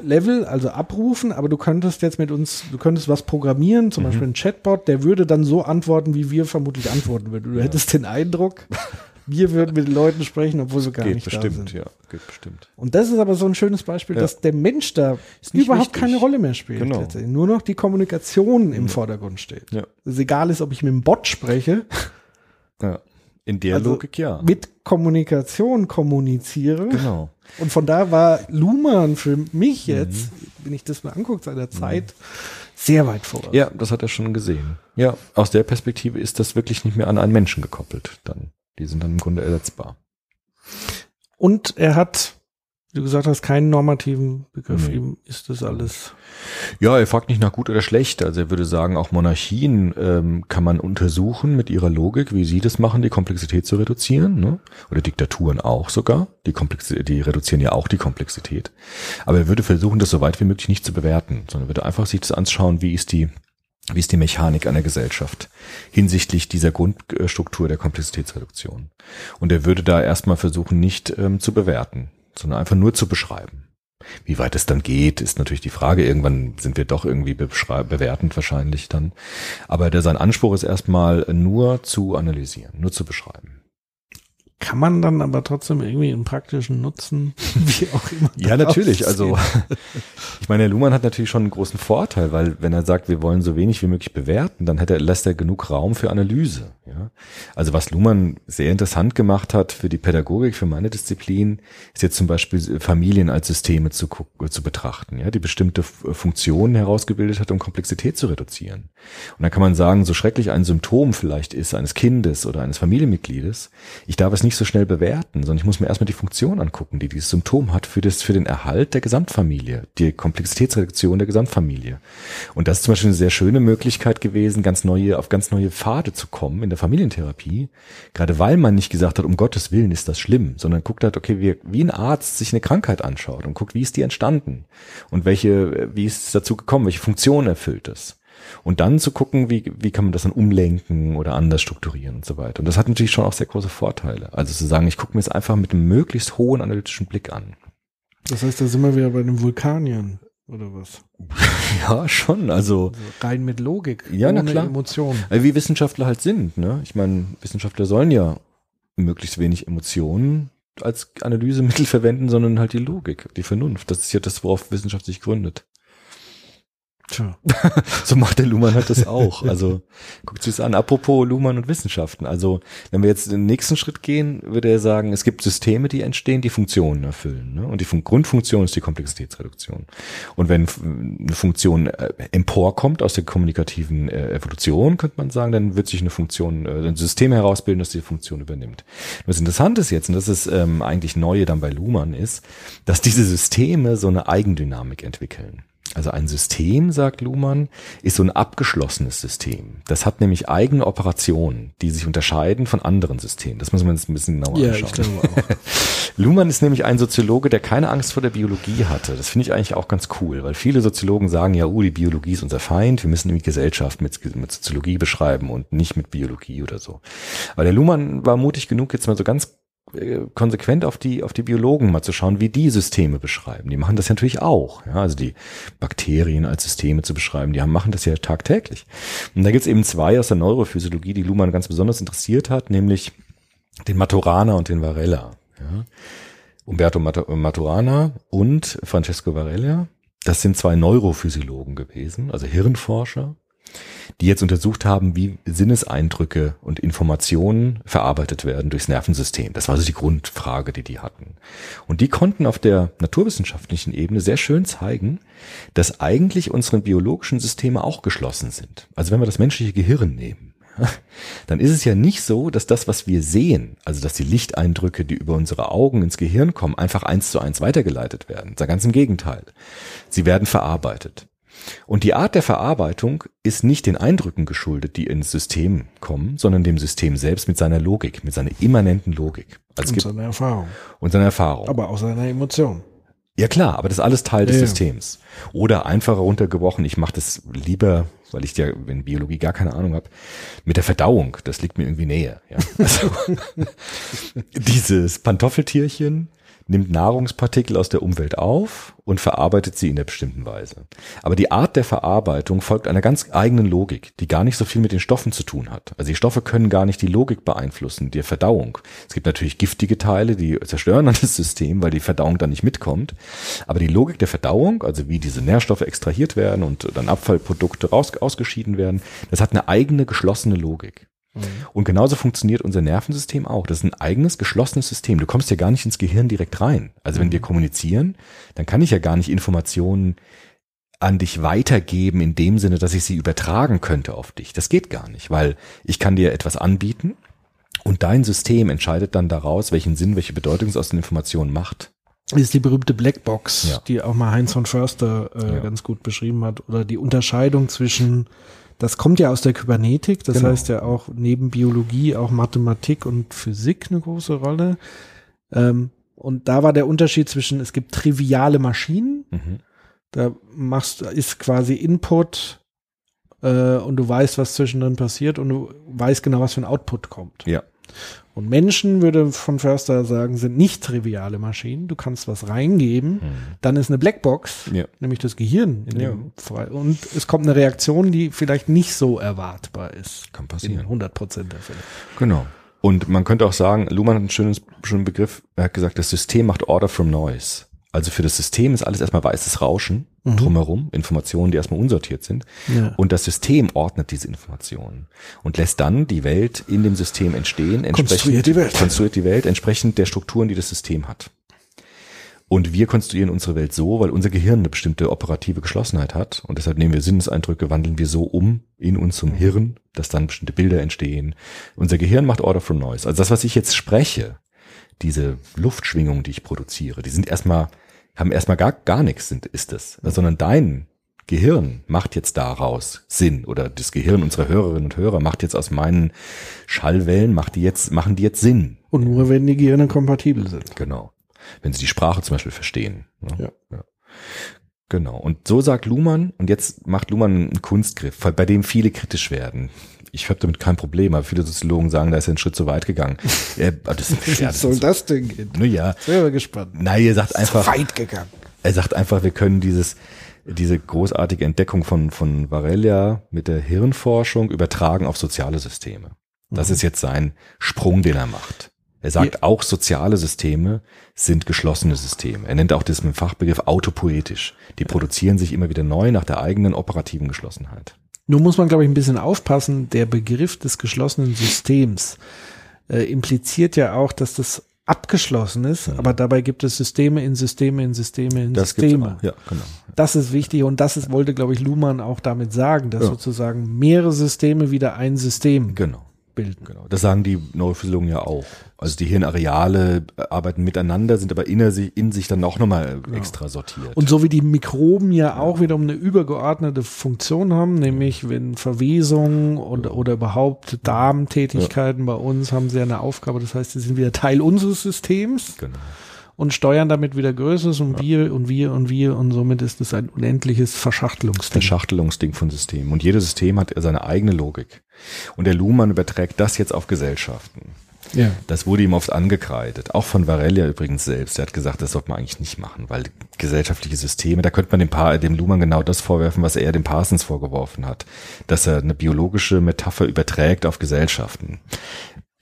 Level, also abrufen, aber du könntest jetzt mit uns, du könntest was programmieren, Mhm. zum Beispiel ein Chatbot, der würde dann so antworten, wie wir vermutlich antworten würden. Du hättest den Eindruck, Wir würden mit den Leuten sprechen, obwohl sie gar geht nicht da bestimmt, sind. ja, geht bestimmt. Und das ist aber so ein schönes Beispiel, Ja. dass der Mensch da überhaupt wichtig. keine Rolle mehr spielt. Genau. Nur noch die Kommunikation im Vordergrund steht. Ja. Es egal ist, ob ich mit dem Bot spreche, Ja. In der Also Logik ja. mit Kommunikation kommuniziere. Genau. Und von da war Luhmann für mich Mhm. jetzt, wenn ich das mal angucke, seiner Zeit, sehr weit voraus. Ja, das hat er schon gesehen. Ja, aus der Perspektive ist das wirklich nicht mehr an einen Menschen gekoppelt. Dann, die sind dann im Grunde ersetzbar. Und er hat, wie du gesagt hast, keinen normativen Begriff. Nee. Ihm ist das alles. Ja, er fragt nicht nach gut oder schlecht. Also er würde sagen, auch Monarchien ähm, kann man untersuchen mit ihrer Logik, wie sie das machen, die Komplexität zu reduzieren. Ne? Oder Diktaturen auch sogar. Die, Komplexität, die reduzieren ja auch die Komplexität. Aber er würde versuchen, das so weit wie möglich nicht zu bewerten, sondern würde einfach sich das anschauen, wie ist die wie ist die Mechanik einer Gesellschaft hinsichtlich dieser Grundstruktur der Komplexitätsreduktion. Und er würde da erstmal versuchen, nicht ähm, zu bewerten, sondern einfach nur zu beschreiben. Wie weit es dann geht, ist natürlich die Frage. Irgendwann sind wir doch irgendwie bewertend wahrscheinlich dann. Aber der, sein Anspruch ist erstmal nur zu analysieren, nur zu beschreiben. Kann man dann aber trotzdem irgendwie einen praktischen Nutzen, wie auch immer. Ja, natürlich. Also, ich meine, Luhmann hat natürlich schon einen großen Vorteil, weil wenn er sagt, wir wollen so wenig wie möglich bewerten, dann er, lässt er genug Raum für Analyse. Ja? Also was Luhmann sehr interessant gemacht hat für die Pädagogik, für meine Disziplin, ist jetzt zum Beispiel Familien als Systeme zu, zu betrachten, ja, die bestimmte Funktionen herausgebildet hat, um Komplexität zu reduzieren. Und dann kann man sagen, so schrecklich ein Symptom vielleicht ist eines Kindes oder eines Familienmitgliedes, ich darf es nicht so schnell bewerten, sondern ich muss mir erstmal die Funktion angucken, die dieses Symptom hat für, das, für den Erhalt der Gesamtfamilie, die Komplexitätsreduktion der Gesamtfamilie. Und das ist zum Beispiel eine sehr schöne Möglichkeit gewesen, ganz neue, auf ganz neue Pfade zu kommen in der Familientherapie. Gerade weil man nicht gesagt hat, um Gottes Willen ist das schlimm, sondern guckt hat, okay, wie, wie ein Arzt sich eine Krankheit anschaut und guckt, wie ist die entstanden und welche, wie ist es dazu gekommen, welche Funktion erfüllt es. Und dann zu gucken, wie, wie kann man das dann umlenken oder anders strukturieren und so weiter. Und das hat natürlich schon auch sehr große Vorteile. Also zu sagen, ich gucke mir es einfach mit einem möglichst hohen analytischen Blick an. Das heißt, da sind wir wieder bei den Vulkaniern oder was? Ja, schon. Also, Also rein mit Logik, Ja, na ohne klar. Emotion. äh, wie Wissenschaftler halt sind. Ne? Ich meine, Wissenschaftler sollen ja möglichst wenig Emotionen als Analysemittel verwenden, sondern halt die Logik, die Vernunft. Das ist ja das, worauf Wissenschaft sich gründet. Tja. So macht der Luhmann halt das auch. Also guckt sich das an. Apropos Luhmann und Wissenschaften. Also wenn wir jetzt den nächsten Schritt gehen, würde er sagen, es gibt Systeme, die entstehen, die Funktionen erfüllen. Ne? Und die Fun Grundfunktion ist die Komplexitätsreduktion. Und wenn eine Funktion äh, emporkommt aus der kommunikativen äh, Evolution, könnte man sagen, dann wird sich eine Funktion, äh, ein System herausbilden, das die Funktion übernimmt. Und das Interessante ist jetzt, und das ist ähm, eigentlich Neue dann bei Luhmann, ist, dass diese Systeme so eine Eigendynamik entwickeln. Also ein System, sagt Luhmann, ist so ein abgeschlossenes System. Das hat nämlich eigene Operationen, die sich unterscheiden von anderen Systemen. Das muss man jetzt ein bisschen genauer Ja, anschauen. ich glaube auch. Luhmann ist nämlich ein Soziologe, der keine Angst vor der Biologie hatte. Das finde ich eigentlich auch ganz cool, weil viele Soziologen sagen ja, oh, die Biologie ist unser Feind, wir müssen irgendwie Gesellschaft mit, mit Soziologie beschreiben und nicht mit Biologie oder so. Aber der Luhmann war mutig genug, jetzt mal so ganz konsequent auf die, auf die Biologen mal zu schauen, wie die Systeme beschreiben. Die machen das natürlich auch. Ja, also die Bakterien als Systeme zu beschreiben, die haben, machen das ja tagtäglich. Und da gibt es eben zwei aus der Neurophysiologie, die Luhmann ganz besonders interessiert hat, nämlich den Maturana und den Varela. Ja. Umberto Mat- Maturana und Francesco Varela, das sind zwei Neurophysiologen gewesen, also Hirnforscher, die jetzt untersucht haben, wie Sinneseindrücke und Informationen verarbeitet werden durchs Nervensystem. Das war so die Grundfrage, die die hatten. Und die konnten auf der naturwissenschaftlichen Ebene sehr schön zeigen, dass eigentlich unsere biologischen Systeme auch geschlossen sind. Also wenn wir das menschliche Gehirn nehmen, dann ist es ja nicht so, dass das, was wir sehen, also dass die Lichteindrücke, die über unsere Augen ins Gehirn kommen, einfach eins zu eins weitergeleitet werden. Ganz im Gegenteil. Sie werden verarbeitet. Und die Art der Verarbeitung ist nicht den Eindrücken geschuldet, die ins System kommen, sondern dem System selbst mit seiner Logik, mit seiner immanenten Logik. Also Und gibt seine Erfahrung. und seiner Erfahrung. Aber auch seine Emotion. Ja klar, aber das ist alles Teil des ja. Systems. Oder einfacher runtergebrochen, ich mache das lieber, weil ich ja in Biologie gar keine Ahnung habe, mit der Verdauung. Das liegt mir irgendwie näher. Ja. Also, dieses Pantoffeltierchen, nimmt Nahrungspartikel aus der Umwelt auf und verarbeitet sie in der bestimmten Weise. Aber die Art der Verarbeitung folgt einer ganz eigenen Logik, die gar nicht so viel mit den Stoffen zu tun hat. Also die Stoffe können gar nicht die Logik beeinflussen, die Verdauung. Es gibt natürlich giftige Teile, die zerstören dann das System, weil die Verdauung dann nicht mitkommt. Aber die Logik der Verdauung, also wie diese Nährstoffe extrahiert werden und dann Abfallprodukte raus, ausgeschieden werden, das hat eine eigene geschlossene Logik. Und genauso funktioniert unser Nervensystem auch. Das ist ein eigenes, geschlossenes System. Du kommst ja gar nicht ins Gehirn direkt rein. Also wenn wir kommunizieren, dann kann ich ja gar nicht Informationen an dich weitergeben in dem Sinne, dass ich sie übertragen könnte auf dich. Das geht gar nicht, weil ich kann dir etwas anbieten und dein System entscheidet dann daraus, welchen Sinn, welche Bedeutung es aus den Informationen macht. Das ist die berühmte Blackbox, Ja. die auch mal Heinz von Förster äh, Ja. ganz gut beschrieben hat. Oder die Unterscheidung zwischen, das kommt ja aus der Kybernetik, das Genau. heißt ja auch neben Biologie auch Mathematik und Physik eine große Rolle. Ähm, und da war der Unterschied zwischen, es gibt triviale Maschinen, Mhm. da machst ist quasi Input äh, und du weißt, was zwischendrin passiert und du weißt genau, was für ein Output kommt. Ja. Und Menschen, würde von Förster sagen, sind nicht triviale Maschinen. Du kannst was reingeben, dann ist eine Blackbox, Ja. nämlich das Gehirn. In Ja. dem Fall. Und es kommt eine Reaktion, die vielleicht nicht so erwartbar ist. Kann In passieren. 100 Prozent der Fälle. Genau. Und man könnte auch sagen, Luhmann hat einen schönen, schönen Begriff, er hat gesagt, das System macht Order from Noise. Also für das System ist alles erstmal weißes Rauschen Mhm. drumherum, Informationen, die erstmal unsortiert sind. Ja. Und das System ordnet diese Informationen und lässt dann die Welt in dem System entstehen, entsprechend, Konstruiert die Welt. konstruiert die Welt entsprechend der Strukturen, die das System hat. Und wir konstruieren unsere Welt so, weil unser Gehirn eine bestimmte operative Geschlossenheit hat. Und deshalb nehmen wir Sinneseindrücke, wandeln wir so um in uns zum Hirn, dass dann bestimmte Bilder entstehen. Unser Gehirn macht Order from Noise. Also das, was ich jetzt spreche, diese Luftschwingungen, die ich produziere, die sind erstmal, haben erstmal gar, gar nichts, sind, ist es. Sondern dein Gehirn macht jetzt daraus Sinn oder das Gehirn unserer Hörerinnen und Hörer macht jetzt aus meinen Schallwellen, macht die jetzt, machen die jetzt Sinn. Und nur wenn die Gehirne kompatibel sind. Genau. Wenn sie die Sprache zum Beispiel verstehen. ne? Ja. Genau. Und so sagt Luhmann, und jetzt macht Luhmann einen Kunstgriff, bei dem viele kritisch werden. Ich habe damit kein Problem, aber viele Soziologen sagen, da ist er einen Schritt zu weit gegangen. Er, aber das, ja, das soll ist, das denn gehen? nur ja. Sehr gespannt. Nein, ihr sagt einfach, Weit gegangen. er sagt einfach, wir können dieses, diese großartige Entdeckung von, von Varela mit der Hirnforschung übertragen auf soziale Systeme. Das ist jetzt sein Sprung, den er macht. Er sagt, auch soziale Systeme sind geschlossene Systeme. Er nennt auch das mit dem Fachbegriff autopoetisch. Die produzieren sich immer wieder neu nach der eigenen operativen Geschlossenheit. Nur muss man, glaube ich, ein bisschen aufpassen. Der Begriff des geschlossenen Systems äh, impliziert ja auch, dass das abgeschlossen ist, aber dabei gibt es Systeme in Systeme in Systeme in Mhm. Das Systeme. auch. Ja, genau. Das ist wichtig und das ist, wollte, glaube ich, Luhmann auch damit sagen, dass Ja. sozusagen mehrere Systeme wieder ein System Genau. Bilden. Genau, das sagen die Neurophysiologen ja auch. Also die Hirnareale arbeiten miteinander, sind aber in sich, in sich dann auch nochmal extra sortiert. Und so wie die Mikroben ja auch wiederum eine übergeordnete Funktion haben, nämlich wenn Verwesung oder, oder überhaupt Darmtätigkeiten bei uns haben sie ja eine Aufgabe. Das heißt, sie sind wieder Teil unseres Systems genau. Und steuern damit wieder Größeres und wir und wir und wir und somit ist es ein unendliches Verschachtelungsding. Verschachtelungsding von Systemen. Und jedes System hat seine eigene Logik. Und der Luhmann überträgt das jetzt auf Gesellschaften. Ja. Das wurde ihm oft angekreidet. Auch von Varela übrigens selbst. Der hat gesagt, das sollte man eigentlich nicht machen, weil gesellschaftliche Systeme, da könnte man dem, pa dem Luhmann genau das vorwerfen, was er dem Parsons vorgeworfen hat. Dass er eine biologische Metapher überträgt auf Gesellschaften.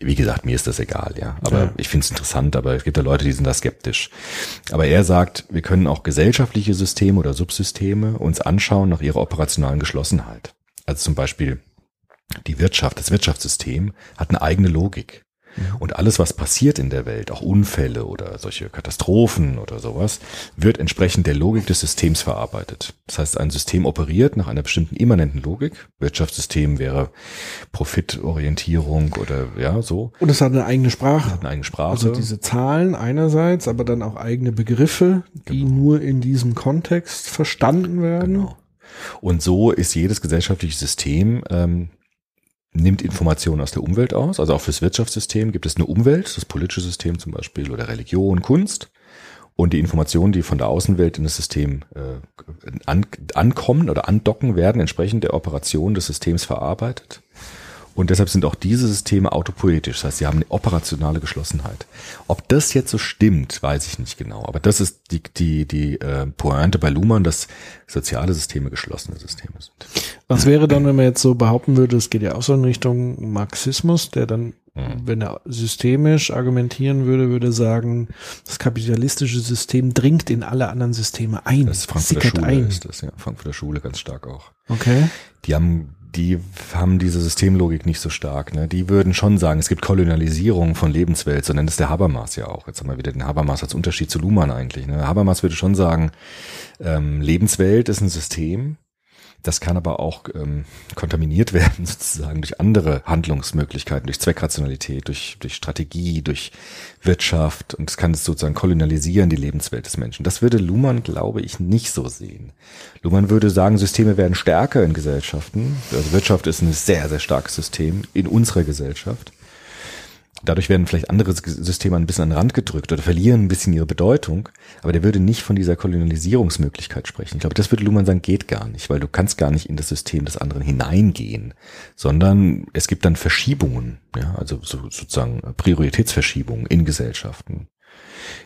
Wie gesagt, mir ist das egal, ja. Aber Ja. ich finde es interessant, aber es gibt ja Leute, die sind da skeptisch. Aber er sagt, wir können auch gesellschaftliche Systeme oder Subsysteme uns anschauen nach ihrer operationalen Geschlossenheit. Also zum Beispiel die Wirtschaft, das Wirtschaftssystem hat eine eigene Logik. Und alles, was passiert in der Welt, auch Unfälle oder solche Katastrophen oder sowas, wird entsprechend der Logik des Systems verarbeitet. Das heißt, ein System operiert nach einer bestimmten immanenten Logik. Wirtschaftssystem wäre Profitorientierung oder ja, so. Und es hat eine eigene Sprache. Eine eigene Sprache. Also diese Zahlen einerseits, aber dann auch eigene Begriffe, die nur in diesem Kontext verstanden werden. Genau. Und so ist jedes gesellschaftliche System ähm, nimmt Informationen aus der Umwelt aus. Also auch fürs Wirtschaftssystem gibt es eine Umwelt, das politische System zum Beispiel oder Religion, Kunst. Und die Informationen, die von der Außenwelt in das System äh, an, ankommen oder andocken, werden entsprechend der Operation des Systems verarbeitet. Und deshalb sind auch diese Systeme autopoetisch. Das heißt, sie haben eine operationale Geschlossenheit. Ob das jetzt so stimmt, weiß ich nicht genau. Aber das ist die, die, die äh, Pointe bei Luhmann, dass soziale Systeme geschlossene Systeme sind. Was wäre dann, wenn man jetzt so behaupten würde, es geht ja auch so in Richtung Marxismus, der dann, Mhm. wenn er systemisch argumentieren würde, würde sagen, das kapitalistische System dringt in alle anderen Systeme ein. Das ist Frankfurter Schule ein. ist das, ja. Frankfurter Schule ganz stark auch. Okay. Die haben, die haben diese Systemlogik nicht so stark. Ne? Die würden schon sagen, es gibt Kolonialisierung von Lebenswelt, so nennt es der Habermas ja auch. Jetzt haben wir wieder den Habermas als Unterschied zu Luhmann eigentlich. Ne? Habermas würde schon sagen, ähm, Lebenswelt ist ein System, das kann aber auch ähm, kontaminiert werden sozusagen durch andere Handlungsmöglichkeiten, durch Zweckrationalität, durch, durch Strategie, durch Wirtschaft und es kann es sozusagen kolonialisieren, die Lebenswelt des Menschen. Das würde Luhmann, glaube ich, nicht so sehen. Luhmann würde sagen, Systeme werden stärker in Gesellschaften. Also Wirtschaft ist ein sehr, sehr starkes System in unserer Gesellschaft. Dadurch werden vielleicht andere Systeme ein bisschen an den Rand gedrückt oder verlieren ein bisschen ihre Bedeutung. Aber der würde nicht von dieser Kolonialisierungsmöglichkeit sprechen. Ich glaube, das würde Luhmann sagen, geht gar nicht, weil du kannst gar nicht in das System des anderen hineingehen, sondern es gibt dann Verschiebungen, ja, also so, sozusagen Prioritätsverschiebungen in Gesellschaften.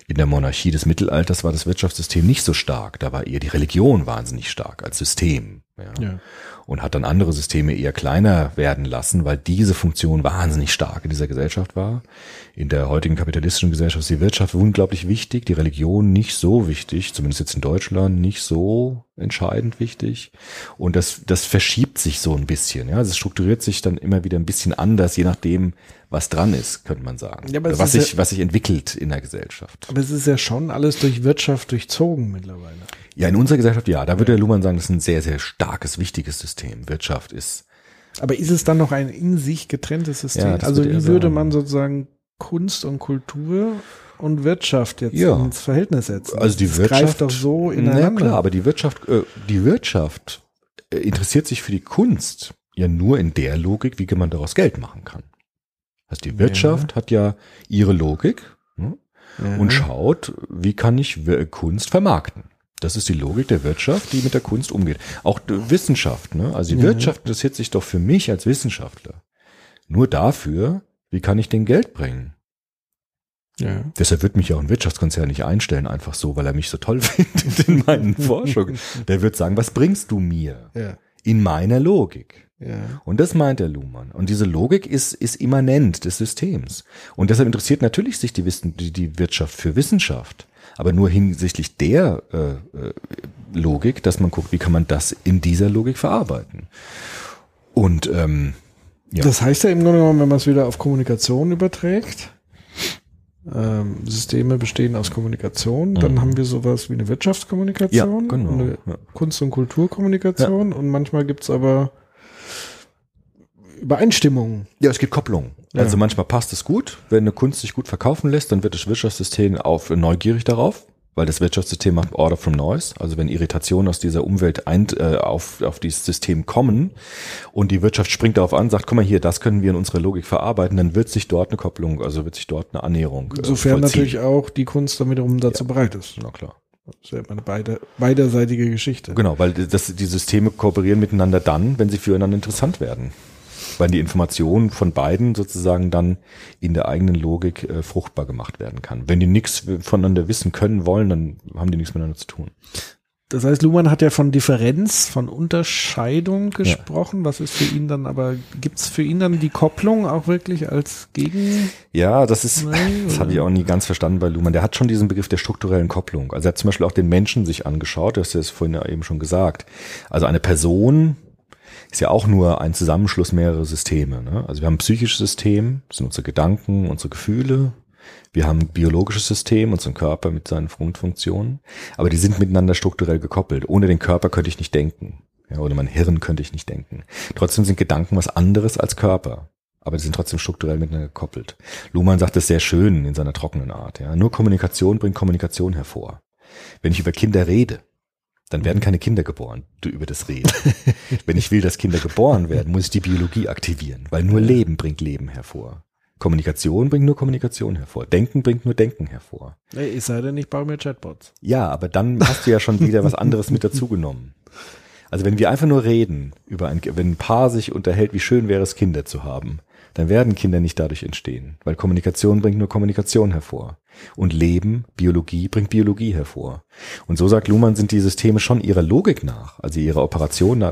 In der Monarchie des Mittelalters war das Wirtschaftssystem nicht so stark. Da war eher die Religion wahnsinnig stark als System. Ja. Ja. Und hat dann andere Systeme eher kleiner werden lassen, weil diese Funktion wahnsinnig stark in dieser Gesellschaft war. In der heutigen kapitalistischen Gesellschaft ist die Wirtschaft unglaublich wichtig, die Religion nicht so wichtig, zumindest jetzt in Deutschland nicht so entscheidend wichtig. Und das, das verschiebt sich so ein bisschen. Ja, es strukturiert sich dann immer wieder ein bisschen anders, je nachdem, was dran ist, könnte man sagen. Ja, aber es was sich, ja- was sich entwickelt in der Gesellschaft. Aber es ist ja schon alles durch Wirtschaft durchzogen mittlerweile. Ja, in unserer Gesellschaft, ja, da würde der Luhmann sagen, das ist ein sehr, sehr starkes, wichtiges System. Wirtschaft ist Aber ist es dann noch ein in sich getrenntes System? Ja, also wie würde man sozusagen Kunst und Kultur und Wirtschaft jetzt Ja. ins Verhältnis setzen? Also die das Wirtschaft greift doch so Na ineinander. klar, aber die Wirtschaft, äh, die Wirtschaft äh, interessiert sich für die Kunst ja nur in der Logik, wie man daraus Geld machen kann. Also die Wirtschaft hat ja ihre Logik ne, ja. und schaut, wie kann ich Kunst vermarkten. Das ist die Logik der Wirtschaft, die mit der Kunst umgeht. Auch die Wissenschaft, ne? Also die Ja. Wirtschaft interessiert sich doch für mich als Wissenschaftler nur dafür, wie kann ich den Geld bringen. ja. Deshalb wird mich ja auch ein Wirtschaftskonzern nicht einstellen, einfach so, weil er mich so toll findet in meinen Forschungen. Der wird sagen, was bringst du mir? Ja. In meiner Logik. Ja. Und das meint der Luhmann. Und diese Logik ist, ist immanent des Systems. Und deshalb interessiert natürlich sich die, Wissen, die, die Wirtschaft für Wissenschaft. Aber nur hinsichtlich der äh, äh, Logik, dass man guckt, wie kann man das in dieser Logik verarbeiten. Und ähm, ja. Das heißt ja im Grunde genommen, wenn man es wieder auf Kommunikation überträgt, ähm, Systeme bestehen aus Kommunikation, dann Mhm. haben wir sowas wie eine Wirtschaftskommunikation, Ja, genau. eine Ja. Kunst- und Kulturkommunikation und manchmal gibt's aber Übereinstimmungen. Ja, es gibt Kopplungen. Ja. Also manchmal passt es gut. Wenn eine Kunst sich gut verkaufen lässt, dann wird das Wirtschaftssystem auf neugierig darauf, weil das Wirtschaftssystem macht Order from Noise. Also wenn Irritationen aus dieser Umwelt ein, äh, auf, auf dieses System kommen und die Wirtschaft springt darauf an, sagt, guck mal hier, das können wir in unserer Logik verarbeiten, dann wird sich dort eine Kopplung, also wird sich dort eine Annäherung. äh, Sofern vollziehen. natürlich auch die Kunst damit wiederum dazu bereit ist. Na klar. Das ist ja immer eine beide, beiderseitige Geschichte. Genau, weil das, die Systeme kooperieren miteinander dann, wenn sie füreinander interessant werden. Weil die Information von beiden sozusagen dann in der eigenen Logik äh, fruchtbar gemacht werden kann. Wenn die nichts voneinander wissen können wollen, dann haben die nichts miteinander zu tun. Das heißt, Luhmann hat ja von Differenz, von Unterscheidung gesprochen. Was ist für ihn dann aber, gibt's für ihn dann die Kopplung auch wirklich als Gegen? Ja, das ist, Nein, das habe ich auch nie ganz verstanden bei Luhmann. Der hat schon diesen Begriff der strukturellen Kopplung. Also er hat zum Beispiel auch den Menschen sich angeschaut, das ist vorhin ja eben schon gesagt. Also eine Person ist ja auch nur ein Zusammenschluss mehrerer Systeme. Ne? Also wir haben ein psychisches System, das sind unsere Gedanken, unsere Gefühle. Wir haben ein biologisches System, unseren Körper mit seinen Grundfunktionen. Aber die sind miteinander strukturell gekoppelt. Ohne den Körper könnte ich nicht denken. Ja, ohne mein Hirn könnte ich nicht denken. Trotzdem sind Gedanken was anderes als Körper. Aber die sind trotzdem strukturell miteinander gekoppelt. Luhmann sagt das sehr schön in seiner trockenen Art. Ja. Nur Kommunikation bringt Kommunikation hervor. Wenn ich über Kinder rede, dann werden keine Kinder geboren du- über das Reden. Wenn ich will, dass Kinder geboren werden, muss ich die Biologie aktivieren, weil nur Leben bringt Leben hervor. Kommunikation bringt nur Kommunikation hervor. Denken bringt nur Denken hervor. Ey, ich sei denn, ich baue mir Chatbots. Ja, aber dann hast du ja schon wieder was anderes mit dazugenommen. Also wenn wir einfach nur reden über ein, wenn ein Paar sich unterhält, wie schön wäre es, Kinder zu haben, dann werden Kinder nicht dadurch entstehen, weil Kommunikation bringt nur Kommunikation hervor. Und Leben, Biologie bringt Biologie hervor. Und so sagt Luhmann, sind die Systeme schon ihrer Logik nach, also ihrer Operation,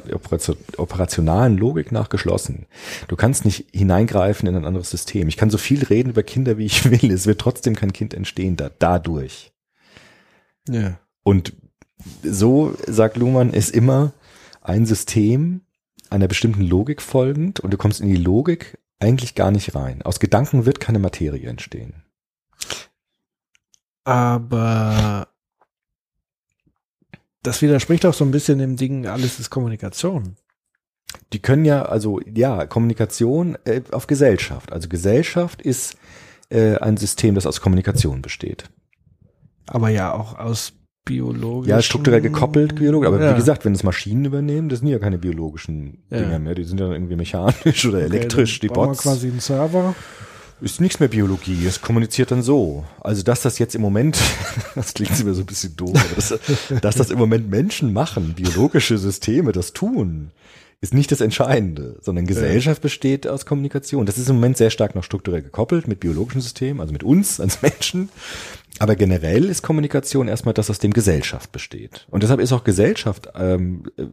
operationalen Logik nach geschlossen. Du kannst nicht hineingreifen in ein anderes System. Ich kann so viel reden über Kinder, wie ich will. Es wird trotzdem kein Kind entstehen da, dadurch. Ja. Und so, sagt Luhmann, ist immer ein System einer bestimmten Logik folgend und du kommst in die Logik eigentlich gar nicht rein. Aus Gedanken wird keine Materie entstehen. Aber das widerspricht auch so ein bisschen dem Ding, alles ist Kommunikation. Die können ja, also ja, Kommunikation äh, auf Gesellschaft. Also Gesellschaft ist äh, ein System, das aus Kommunikation besteht. Aber ja auch aus biologischen. Ja, strukturell gekoppelt biologisch. Aber Ja. wie gesagt, wenn es Maschinen übernehmen, das sind ja keine biologischen Ja. Dinger mehr. Die sind ja irgendwie mechanisch oder elektrisch. Okay, Die dann bauen wir Bots. quasi einen Server. Ist nichts mehr Biologie, es kommuniziert dann so. Also, dass das jetzt im Moment, das klingt immer so ein bisschen doof, aber das, dass das im Moment Menschen machen, biologische Systeme das tun, ist nicht das Entscheidende, sondern Gesellschaft besteht aus Kommunikation. Das ist im Moment sehr stark noch strukturell gekoppelt mit biologischen Systemen, also mit uns als Menschen. Aber generell ist Kommunikation erstmal das, aus dem Gesellschaft besteht. Und deshalb ist auch Gesellschaft, ähm, äh,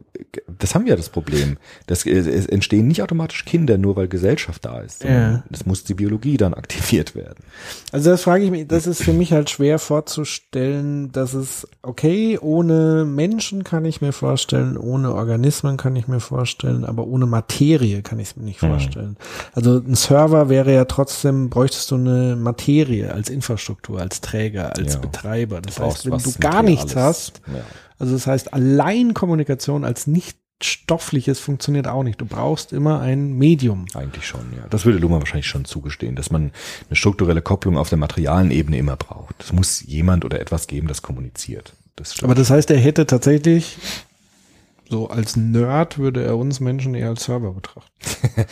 das haben wir ja das Problem. Das, äh, es entstehen nicht automatisch Kinder, nur weil Gesellschaft da ist. Ja. Es muss die Biologie dann aktiviert werden. Also das frage ich mich, das ist für mich halt schwer vorzustellen, dass es, okay, ohne Menschen kann ich mir vorstellen, ohne Organismen kann ich mir vorstellen, aber ohne Materie kann ich es mir nicht Mhm. vorstellen. Also ein Server wäre ja trotzdem, bräuchtest du eine Materie als Infrastruktur, als Träger, als Ja. Betreiber. Das brauchst heißt, wenn du gar nichts hast, Ja. also das heißt, allein Kommunikation als nicht stoffliches funktioniert auch nicht. Du brauchst immer ein Medium. Eigentlich schon, ja. Das würde Luhmann wahrscheinlich schon zugestehen, dass man eine strukturelle Kopplung auf der materialen Ebene immer braucht. Es muss jemand oder etwas geben, das kommuniziert. Das. Aber das heißt, er hätte tatsächlich, so als Nerd würde er uns Menschen eher als Server betrachten.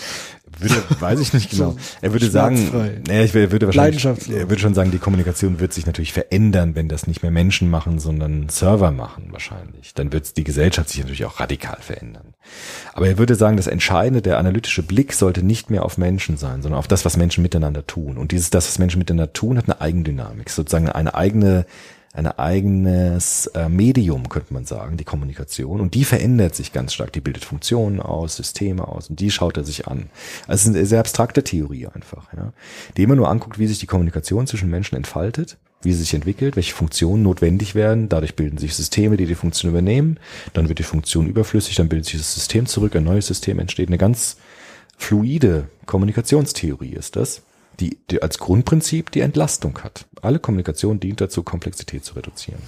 würde, weiß ich nicht genau. Er würde sagen, naja, ich würde wahrscheinlich, er würde schon sagen, die Kommunikation wird sich natürlich verändern, wenn das nicht mehr Menschen machen, sondern Server machen wahrscheinlich. Dann wird die Gesellschaft sich natürlich auch radikal verändern. Aber er würde sagen, das Entscheidende, der analytische Blick sollte nicht mehr auf Menschen sein, sondern auf das, was Menschen miteinander tun. Und dieses, das, was Menschen miteinander tun, hat eine Eigendynamik, sozusagen eine eigene ein eigenes äh, Medium, könnte man sagen, die Kommunikation. Und die verändert sich ganz stark. Die bildet Funktionen aus, Systeme aus und die schaut er sich an. Also es ist eine sehr abstrakte Theorie einfach, ja. Die immer nur anguckt, wie sich die Kommunikation zwischen Menschen entfaltet, wie sie sich entwickelt, welche Funktionen notwendig werden. Dadurch bilden sich Systeme, die die Funktion übernehmen. Dann wird die Funktion überflüssig, dann bildet sich das System zurück, ein neues System entsteht. Eine ganz fluide Kommunikationstheorie ist das die, die als Grundprinzip die Entlastung hat. Alle Kommunikation dient dazu, Komplexität zu reduzieren.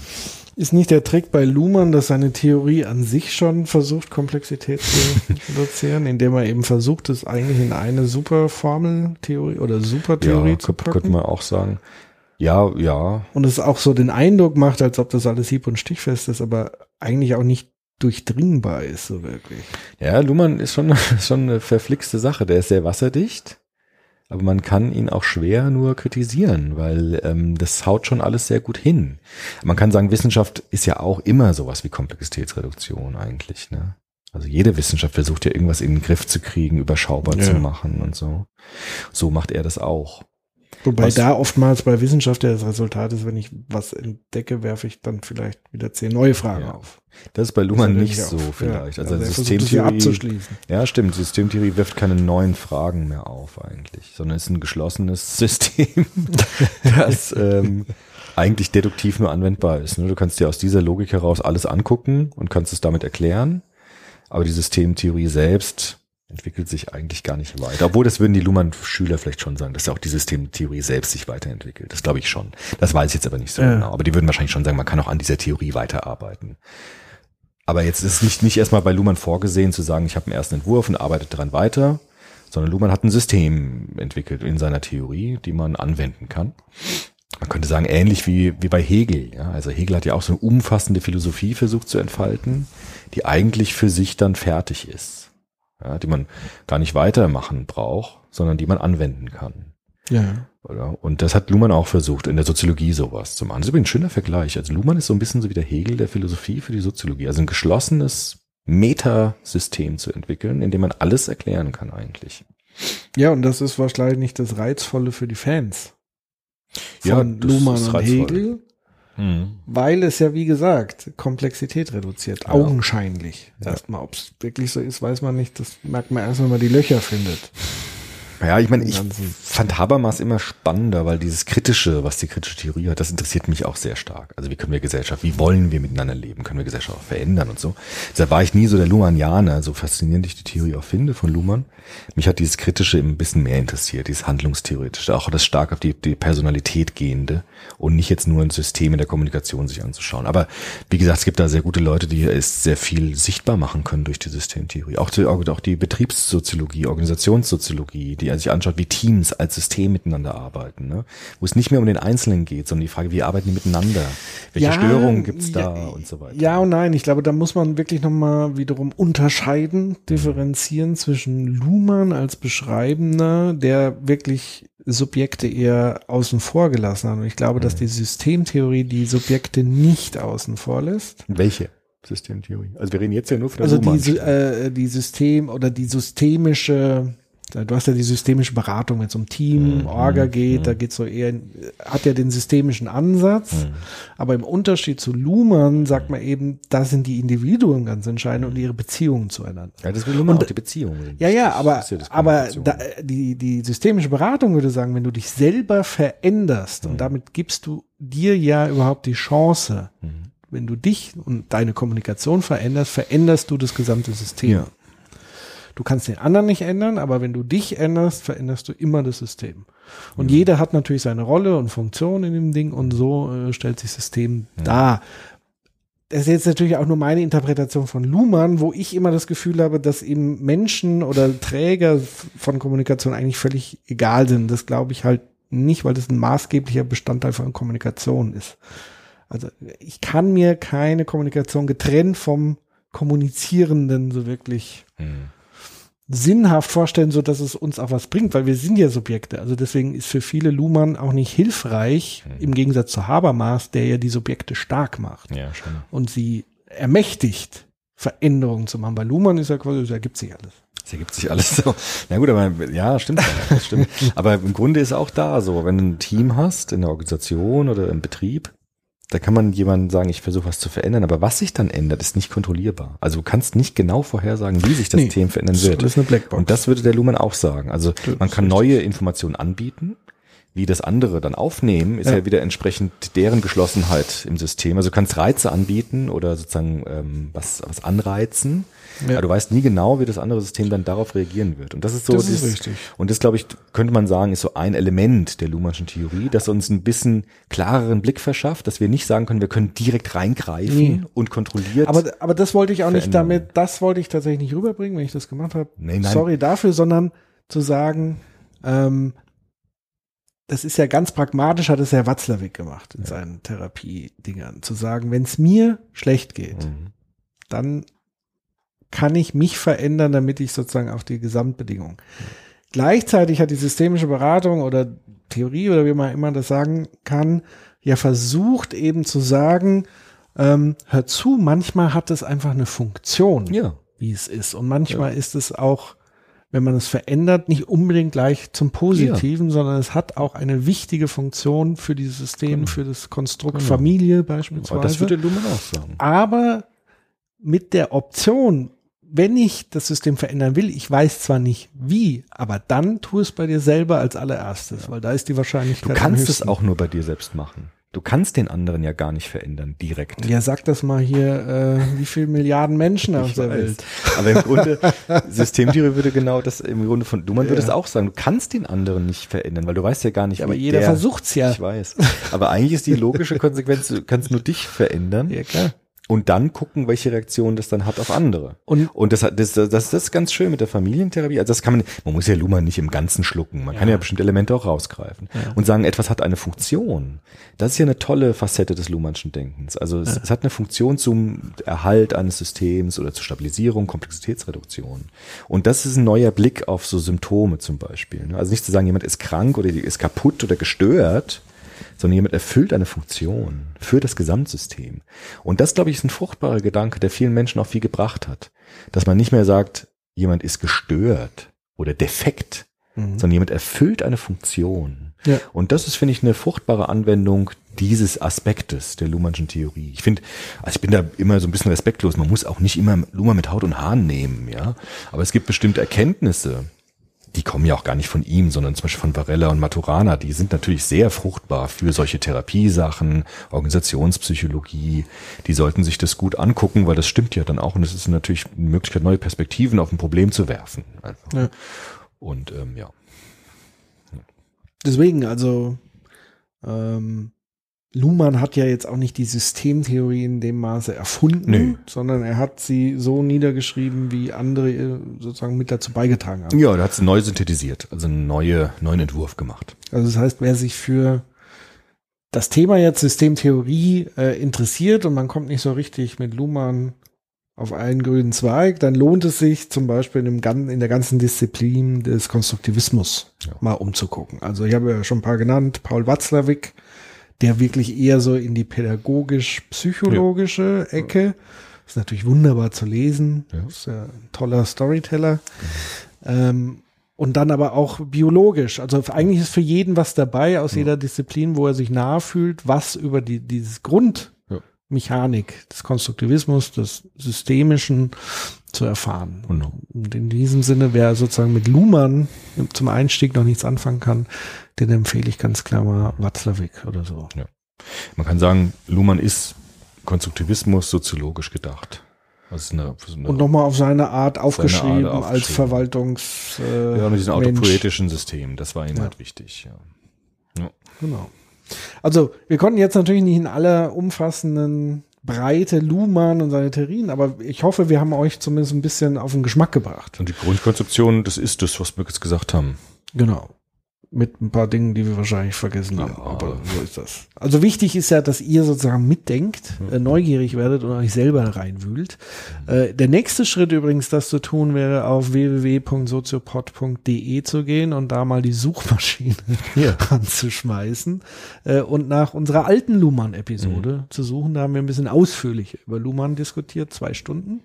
Ist nicht der Trick bei Luhmann, dass seine Theorie an sich schon versucht, Komplexität zu reduzieren, indem er eben versucht, es eigentlich in eine Superformeltheorie oder Supertheorie ja, zu packen? könnte man auch sagen. Ja, ja. Und es auch so den Eindruck macht, als ob das alles hieb- und stichfest ist, aber eigentlich auch nicht durchdringbar ist, so wirklich. Ja, Luhmann ist schon, ist schon eine verflixte Sache. Der ist sehr wasserdicht, aber man kann ihn auch schwer nur kritisieren, weil ähm, das haut schon alles sehr gut hin. Man kann sagen, Wissenschaft ist ja auch immer sowas wie Komplexitätsreduktion eigentlich. Ne? Also jede Wissenschaft versucht ja irgendwas in den Griff zu kriegen, überschaubar Ja. zu machen und so. So macht er das auch. Wobei Was- da oftmals bei Wissenschaft ja das Resultat ist, wenn ich was entdecke, werfe ich dann vielleicht wieder zehn neue Fragen Ja. auf. Das ist bei Luhmann nicht so auch- vielleicht. Ja, also, es Systemtheorie, ja abzuschließen. Ja, stimmt. Systemtheorie wirft keine neuen Fragen mehr auf eigentlich, sondern ist ein geschlossenes System, das ähm, eigentlich deduktiv nur anwendbar ist. ne? Du kannst dir aus dieser Logik heraus alles angucken und kannst es damit erklären, aber die Systemtheorie selbst entwickelt sich eigentlich gar nicht weiter. Obwohl, das würden die Luhmann-Schüler vielleicht schon sagen, dass ja auch die Systemtheorie selbst sich weiterentwickelt. Das glaube ich schon. Das weiß ich jetzt aber nicht so Ja. genau. Aber die würden wahrscheinlich schon sagen, man kann auch an dieser Theorie weiterarbeiten. Aber jetzt ist es nicht, nicht erstmal bei Luhmann vorgesehen zu sagen, ich habe einen ersten Entwurf und arbeite daran weiter, sondern Luhmann hat ein System entwickelt in seiner Theorie, die man anwenden kann. Man könnte sagen, ähnlich wie, wie bei Hegel. Ja? Also Hegel hat ja auch so eine umfassende Philosophie versucht zu entfalten, die eigentlich für sich dann fertig ist. Ja? Die man gar nicht weitermachen braucht, sondern die man anwenden kann. Ja. Oder? Und das hat Luhmann auch versucht, in der Soziologie sowas zu machen. Das ist übrigens ein schöner Vergleich. Also Luhmann ist so ein bisschen so wie der Hegel der Philosophie für die Soziologie. Also ein geschlossenes Metasystem zu entwickeln, in dem man alles erklären kann eigentlich. Ja, und das ist wahrscheinlich das Reizvolle für die Fans. Von Ja, Luhmann ist und reizvoll. Hegel, weil es ja, wie gesagt, Komplexität reduziert. Augenscheinlich. Erstmal, ob es wirklich so ist, weiß man nicht. Das merkt man erst, wenn man die Löcher findet. Ja, ich meine, ich fand Habermas immer spannender, weil dieses Kritische, was die kritische Theorie hat, das interessiert mich auch sehr stark. Also wie können wir Gesellschaft, wie wollen wir miteinander leben, können wir Gesellschaft auch verändern und so. Deshalb war ich nie so der Luhmannianer, so faszinierend ich die Theorie auch finde von Luhmann. Mich hat dieses Kritische ein bisschen mehr interessiert, dieses Handlungstheoretische, auch das stark auf die, die Personalität gehende und nicht jetzt nur ein System in der Kommunikation sich anzuschauen. Aber wie gesagt, es gibt da sehr gute Leute, die es sehr viel sichtbar machen können durch die Systemtheorie. Auch die, auch die Betriebssoziologie, Organisationssoziologie, die sich anschaut, wie Teams als System miteinander arbeiten. Ne? Wo es nicht mehr um den Einzelnen geht, sondern die Frage, wie arbeiten die miteinander? Welche Störungen gibt's da ja, und so weiter. Ja und nein. Ich glaube, da muss man wirklich nochmal wiederum unterscheiden, differenzieren zwischen Luhmann als Beschreibender, der wirklich Subjekte eher außen vor gelassen hat. Und ich glaube, Mhm. dass die Systemtheorie die Subjekte nicht außen vor lässt. Welche Systemtheorie? Also wir reden jetzt ja nur von der Also die, äh, die System oder die systemische, du hast ja die systemische Beratung, wenn es um Team, Mhm. Orga geht, da geht so eher, hat ja den systemischen Ansatz, Mhm. aber im Unterschied zu Luhmann sagt man eben, da sind die Individuen ganz entscheidend und ihre Beziehungen zueinander. ja, das will Luhmann auch, die Beziehungen. Ja, ja, aber, ja aber da, die, die systemische Beratung würde sagen, wenn du dich selber veränderst Mhm. und damit gibst du dir ja überhaupt die Chance, Mhm. wenn du dich und deine Kommunikation veränderst, veränderst du das gesamte System. Ja. Du kannst den anderen nicht ändern, aber wenn du dich änderst, veränderst du immer das System. Und jeder hat natürlich seine Rolle und Funktion in dem Ding und so äh, stellt sich das System dar. Das ist jetzt natürlich auch nur meine Interpretation von Luhmann, wo ich immer das Gefühl habe, dass eben Menschen oder Träger von Kommunikation eigentlich völlig egal sind. Das glaube ich halt nicht, weil das ein maßgeblicher Bestandteil von Kommunikation ist. Also ich kann mir keine Kommunikation getrennt vom Kommunizierenden so wirklich Hm. Sinnhaft vorstellen, so dass es uns auch was bringt, weil wir sind ja Subjekte. Also deswegen ist für viele Luhmann auch nicht hilfreich, im Gegensatz zu Habermas, der ja die Subjekte stark macht Ja, und sie ermächtigt, Veränderungen zu machen. Bei Luhmann ist ja quasi, es ergibt sich alles. Es ergibt sich alles so. Na gut, aber ja, stimmt. stimmt. aber im Grunde ist auch da so, wenn du ein Team hast, in der Organisation oder im Betrieb, da kann man jemandem sagen, ich versuche was zu verändern, aber was sich dann ändert, ist nicht kontrollierbar. Also du kannst nicht genau vorhersagen, wie sich das Nee, System verändern das wird. ist eine Blackbox. Und das würde der Luhmann auch sagen. Also Das man kann neue Informationen anbieten. Wie das andere dann aufnehmen, ist ja, Ja. wieder entsprechend deren Geschlossenheit im System. Also du kannst Reize anbieten oder sozusagen ähm, was, was anreizen. Ja. Aber du weißt nie genau, wie das andere System dann darauf reagieren wird. Und das ist so Das ist dieses- richtig. Und das, glaube ich, könnte man sagen, ist so ein Element der Luhmannschen Theorie, das uns ein bisschen klareren Blick verschafft, dass wir nicht sagen können, wir können direkt reingreifen Nee. und kontrolliert. Aber, aber das wollte ich auch nicht Verändern. damit, das wollte ich tatsächlich nicht rüberbringen, wenn ich das gemacht habe. Nee, nein. Sorry dafür, sondern zu sagen, ähm, das ist ja ganz pragmatisch, hat es Herr Watzlawick gemacht in seinen Therapiedingern. Zu sagen, wenn es mir schlecht geht, Mhm. dann kann ich mich verändern, damit ich sozusagen auch die Gesamtbedingungen. Gleichzeitig hat die systemische Beratung oder Theorie oder wie man immer das sagen kann, ja versucht eben zu sagen, ähm, hör zu, manchmal hat es einfach eine Funktion, ja. wie es ist. Und manchmal ist es auch, wenn man es verändert, nicht unbedingt gleich zum Positiven, sondern es hat auch eine wichtige Funktion für dieses System, für das Konstrukt Genau. Familie Aber beispielsweise das würde Luhmann auch sagen. aber mit der Option, wenn ich das System verändern will, ich weiß zwar nicht wie, aber dann tu es bei dir selber als allererstes, weil da ist die Du Wahrscheinlichkeit. am kannst es auch nur bei dir selbst machen. Du kannst den anderen ja gar nicht verändern, direkt. Ja, sag das mal hier, äh, wie viele Milliarden Menschen auf der weiß. Welt. Aber im Grunde, Systemtheorie würde genau das, im Grunde von würde Ja. es auch sagen, du kannst den anderen nicht verändern, weil du weißt ja gar nicht, Aber wie jeder der, versucht's ja. Ich weiß. Aber eigentlich ist die logische Konsequenz, du kannst nur dich verändern Ja, klar. Und dann gucken, welche Reaktion das dann hat auf andere. Und- und das, hat- das, das, das ist ganz schön mit der Familientherapie. Also das kann man, man muss ja Luhmann nicht im Ganzen schlucken. Man kann ja bestimmte Elemente auch rausgreifen und sagen, etwas hat eine Funktion. Das ist ja eine tolle Facette des Luhmannschen Denkens. Also es, es hat eine Funktion zum Erhalt eines Systems oder zur Stabilisierung, Komplexitätsreduktion. Und das ist ein neuer Blick auf so Symptome zum Beispiel. Also nicht zu sagen, jemand ist krank oder ist kaputt oder gestört, sondern jemand erfüllt eine Funktion für das Gesamtsystem. Und das, glaube ich, ist ein fruchtbarer Gedanke, der vielen Menschen auch viel gebracht hat. Dass man nicht mehr sagt, jemand ist gestört oder defekt, Mhm. sondern jemand erfüllt eine Funktion. Ja. Und das ist, finde ich, eine fruchtbare Anwendung dieses Aspektes der Luhmannschen Theorie. Ich finde, also ich bin da immer so ein bisschen respektlos. Man muss auch nicht immer Luhmann mit Haut und Haaren nehmen, ja. Aber es gibt bestimmte Erkenntnisse, die kommen ja auch gar nicht von ihm, sondern zum Beispiel von Varela und Maturana. Die sind natürlich sehr fruchtbar für solche Therapiesachen, Organisationspsychologie. Die sollten sich das gut angucken, weil das stimmt ja dann auch. Und es ist natürlich eine Möglichkeit, neue Perspektiven auf ein Problem zu werfen. Einfach. Ja. Und ähm, ja. Deswegen, also ähm, Luhmann hat ja jetzt auch nicht die Systemtheorie in dem Maße erfunden, Nö. sondern er hat sie so niedergeschrieben, wie andere äh, sozusagen mit dazu beigetragen haben. Ja, da hat es neu synthetisiert, also einen neue, neuen Entwurf gemacht. Also das heißt, wer sich für das Thema jetzt Systemtheorie äh, interessiert und man kommt nicht so richtig mit Luhmann auf einen grünen Zweig, dann lohnt es sich zum Beispiel in, dem, in der ganzen Disziplin des Konstruktivismus Ja. mal umzugucken. Also ich habe ja schon ein paar genannt, Paul Watzlawick, der wirklich eher so in die pädagogisch-psychologische Ecke, ist natürlich wunderbar zu lesen, Ja. ist ja ein toller Storyteller. Ähm, und dann aber auch biologisch. Also eigentlich ist für jeden was dabei aus jeder Disziplin, wo er sich nahe fühlt, was über die, dieses Grundmechanik des Konstruktivismus, des Systemischen zu erfahren. Und in diesem Sinne, wer sozusagen mit Luhmann zum Einstieg noch nichts anfangen kann, den empfehle ich ganz klar mal Watzlawick oder so. Man kann sagen, Luhmann ist Konstruktivismus soziologisch gedacht. Also eine, eine Und nochmal auf seine Art aufgeschrieben, als aufgeschrieben. Verwaltungs äh, ja, mit diesem Mensch. autopoetischen System, das war ihm Ja. halt wichtig. Ja. Genau. Also, wir konnten jetzt natürlich nicht in aller umfassenden Breite Luhmann und seine Theorien, aber ich hoffe, wir haben euch zumindest ein bisschen auf den Geschmack gebracht. Und die Grundkonzeption, das ist das, was wir jetzt gesagt haben. Genau. Mit ein paar Dingen, die wir wahrscheinlich vergessen haben. Ja. Aber so ist das. Also wichtig ist ja, dass ihr sozusagen mitdenkt, äh, neugierig werdet und euch selber reinwühlt. Äh, der nächste Schritt übrigens, das zu tun, wäre auf www.soziopod.de zu gehen und da mal die Suchmaschine anzuschmeißen äh, und nach unserer alten Luhmann-Episode zu suchen. Da haben wir ein bisschen ausführlich über Luhmann diskutiert, zwei Stunden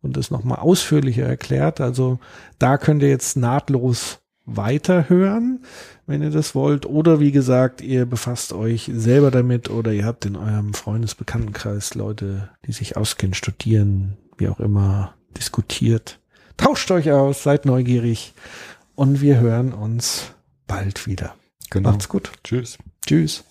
und das nochmal ausführlicher erklärt. Also da könnt ihr jetzt nahtlos weiterhören, wenn ihr das wollt. Oder wie gesagt, ihr befasst euch selber damit oder ihr habt in eurem Freundesbekanntenkreis Leute, die sich auskennen, studieren, wie auch immer, diskutiert. Tauscht euch aus, seid neugierig und wir hören uns bald wieder. Genau. Macht's gut. Tschüss. Tschüss.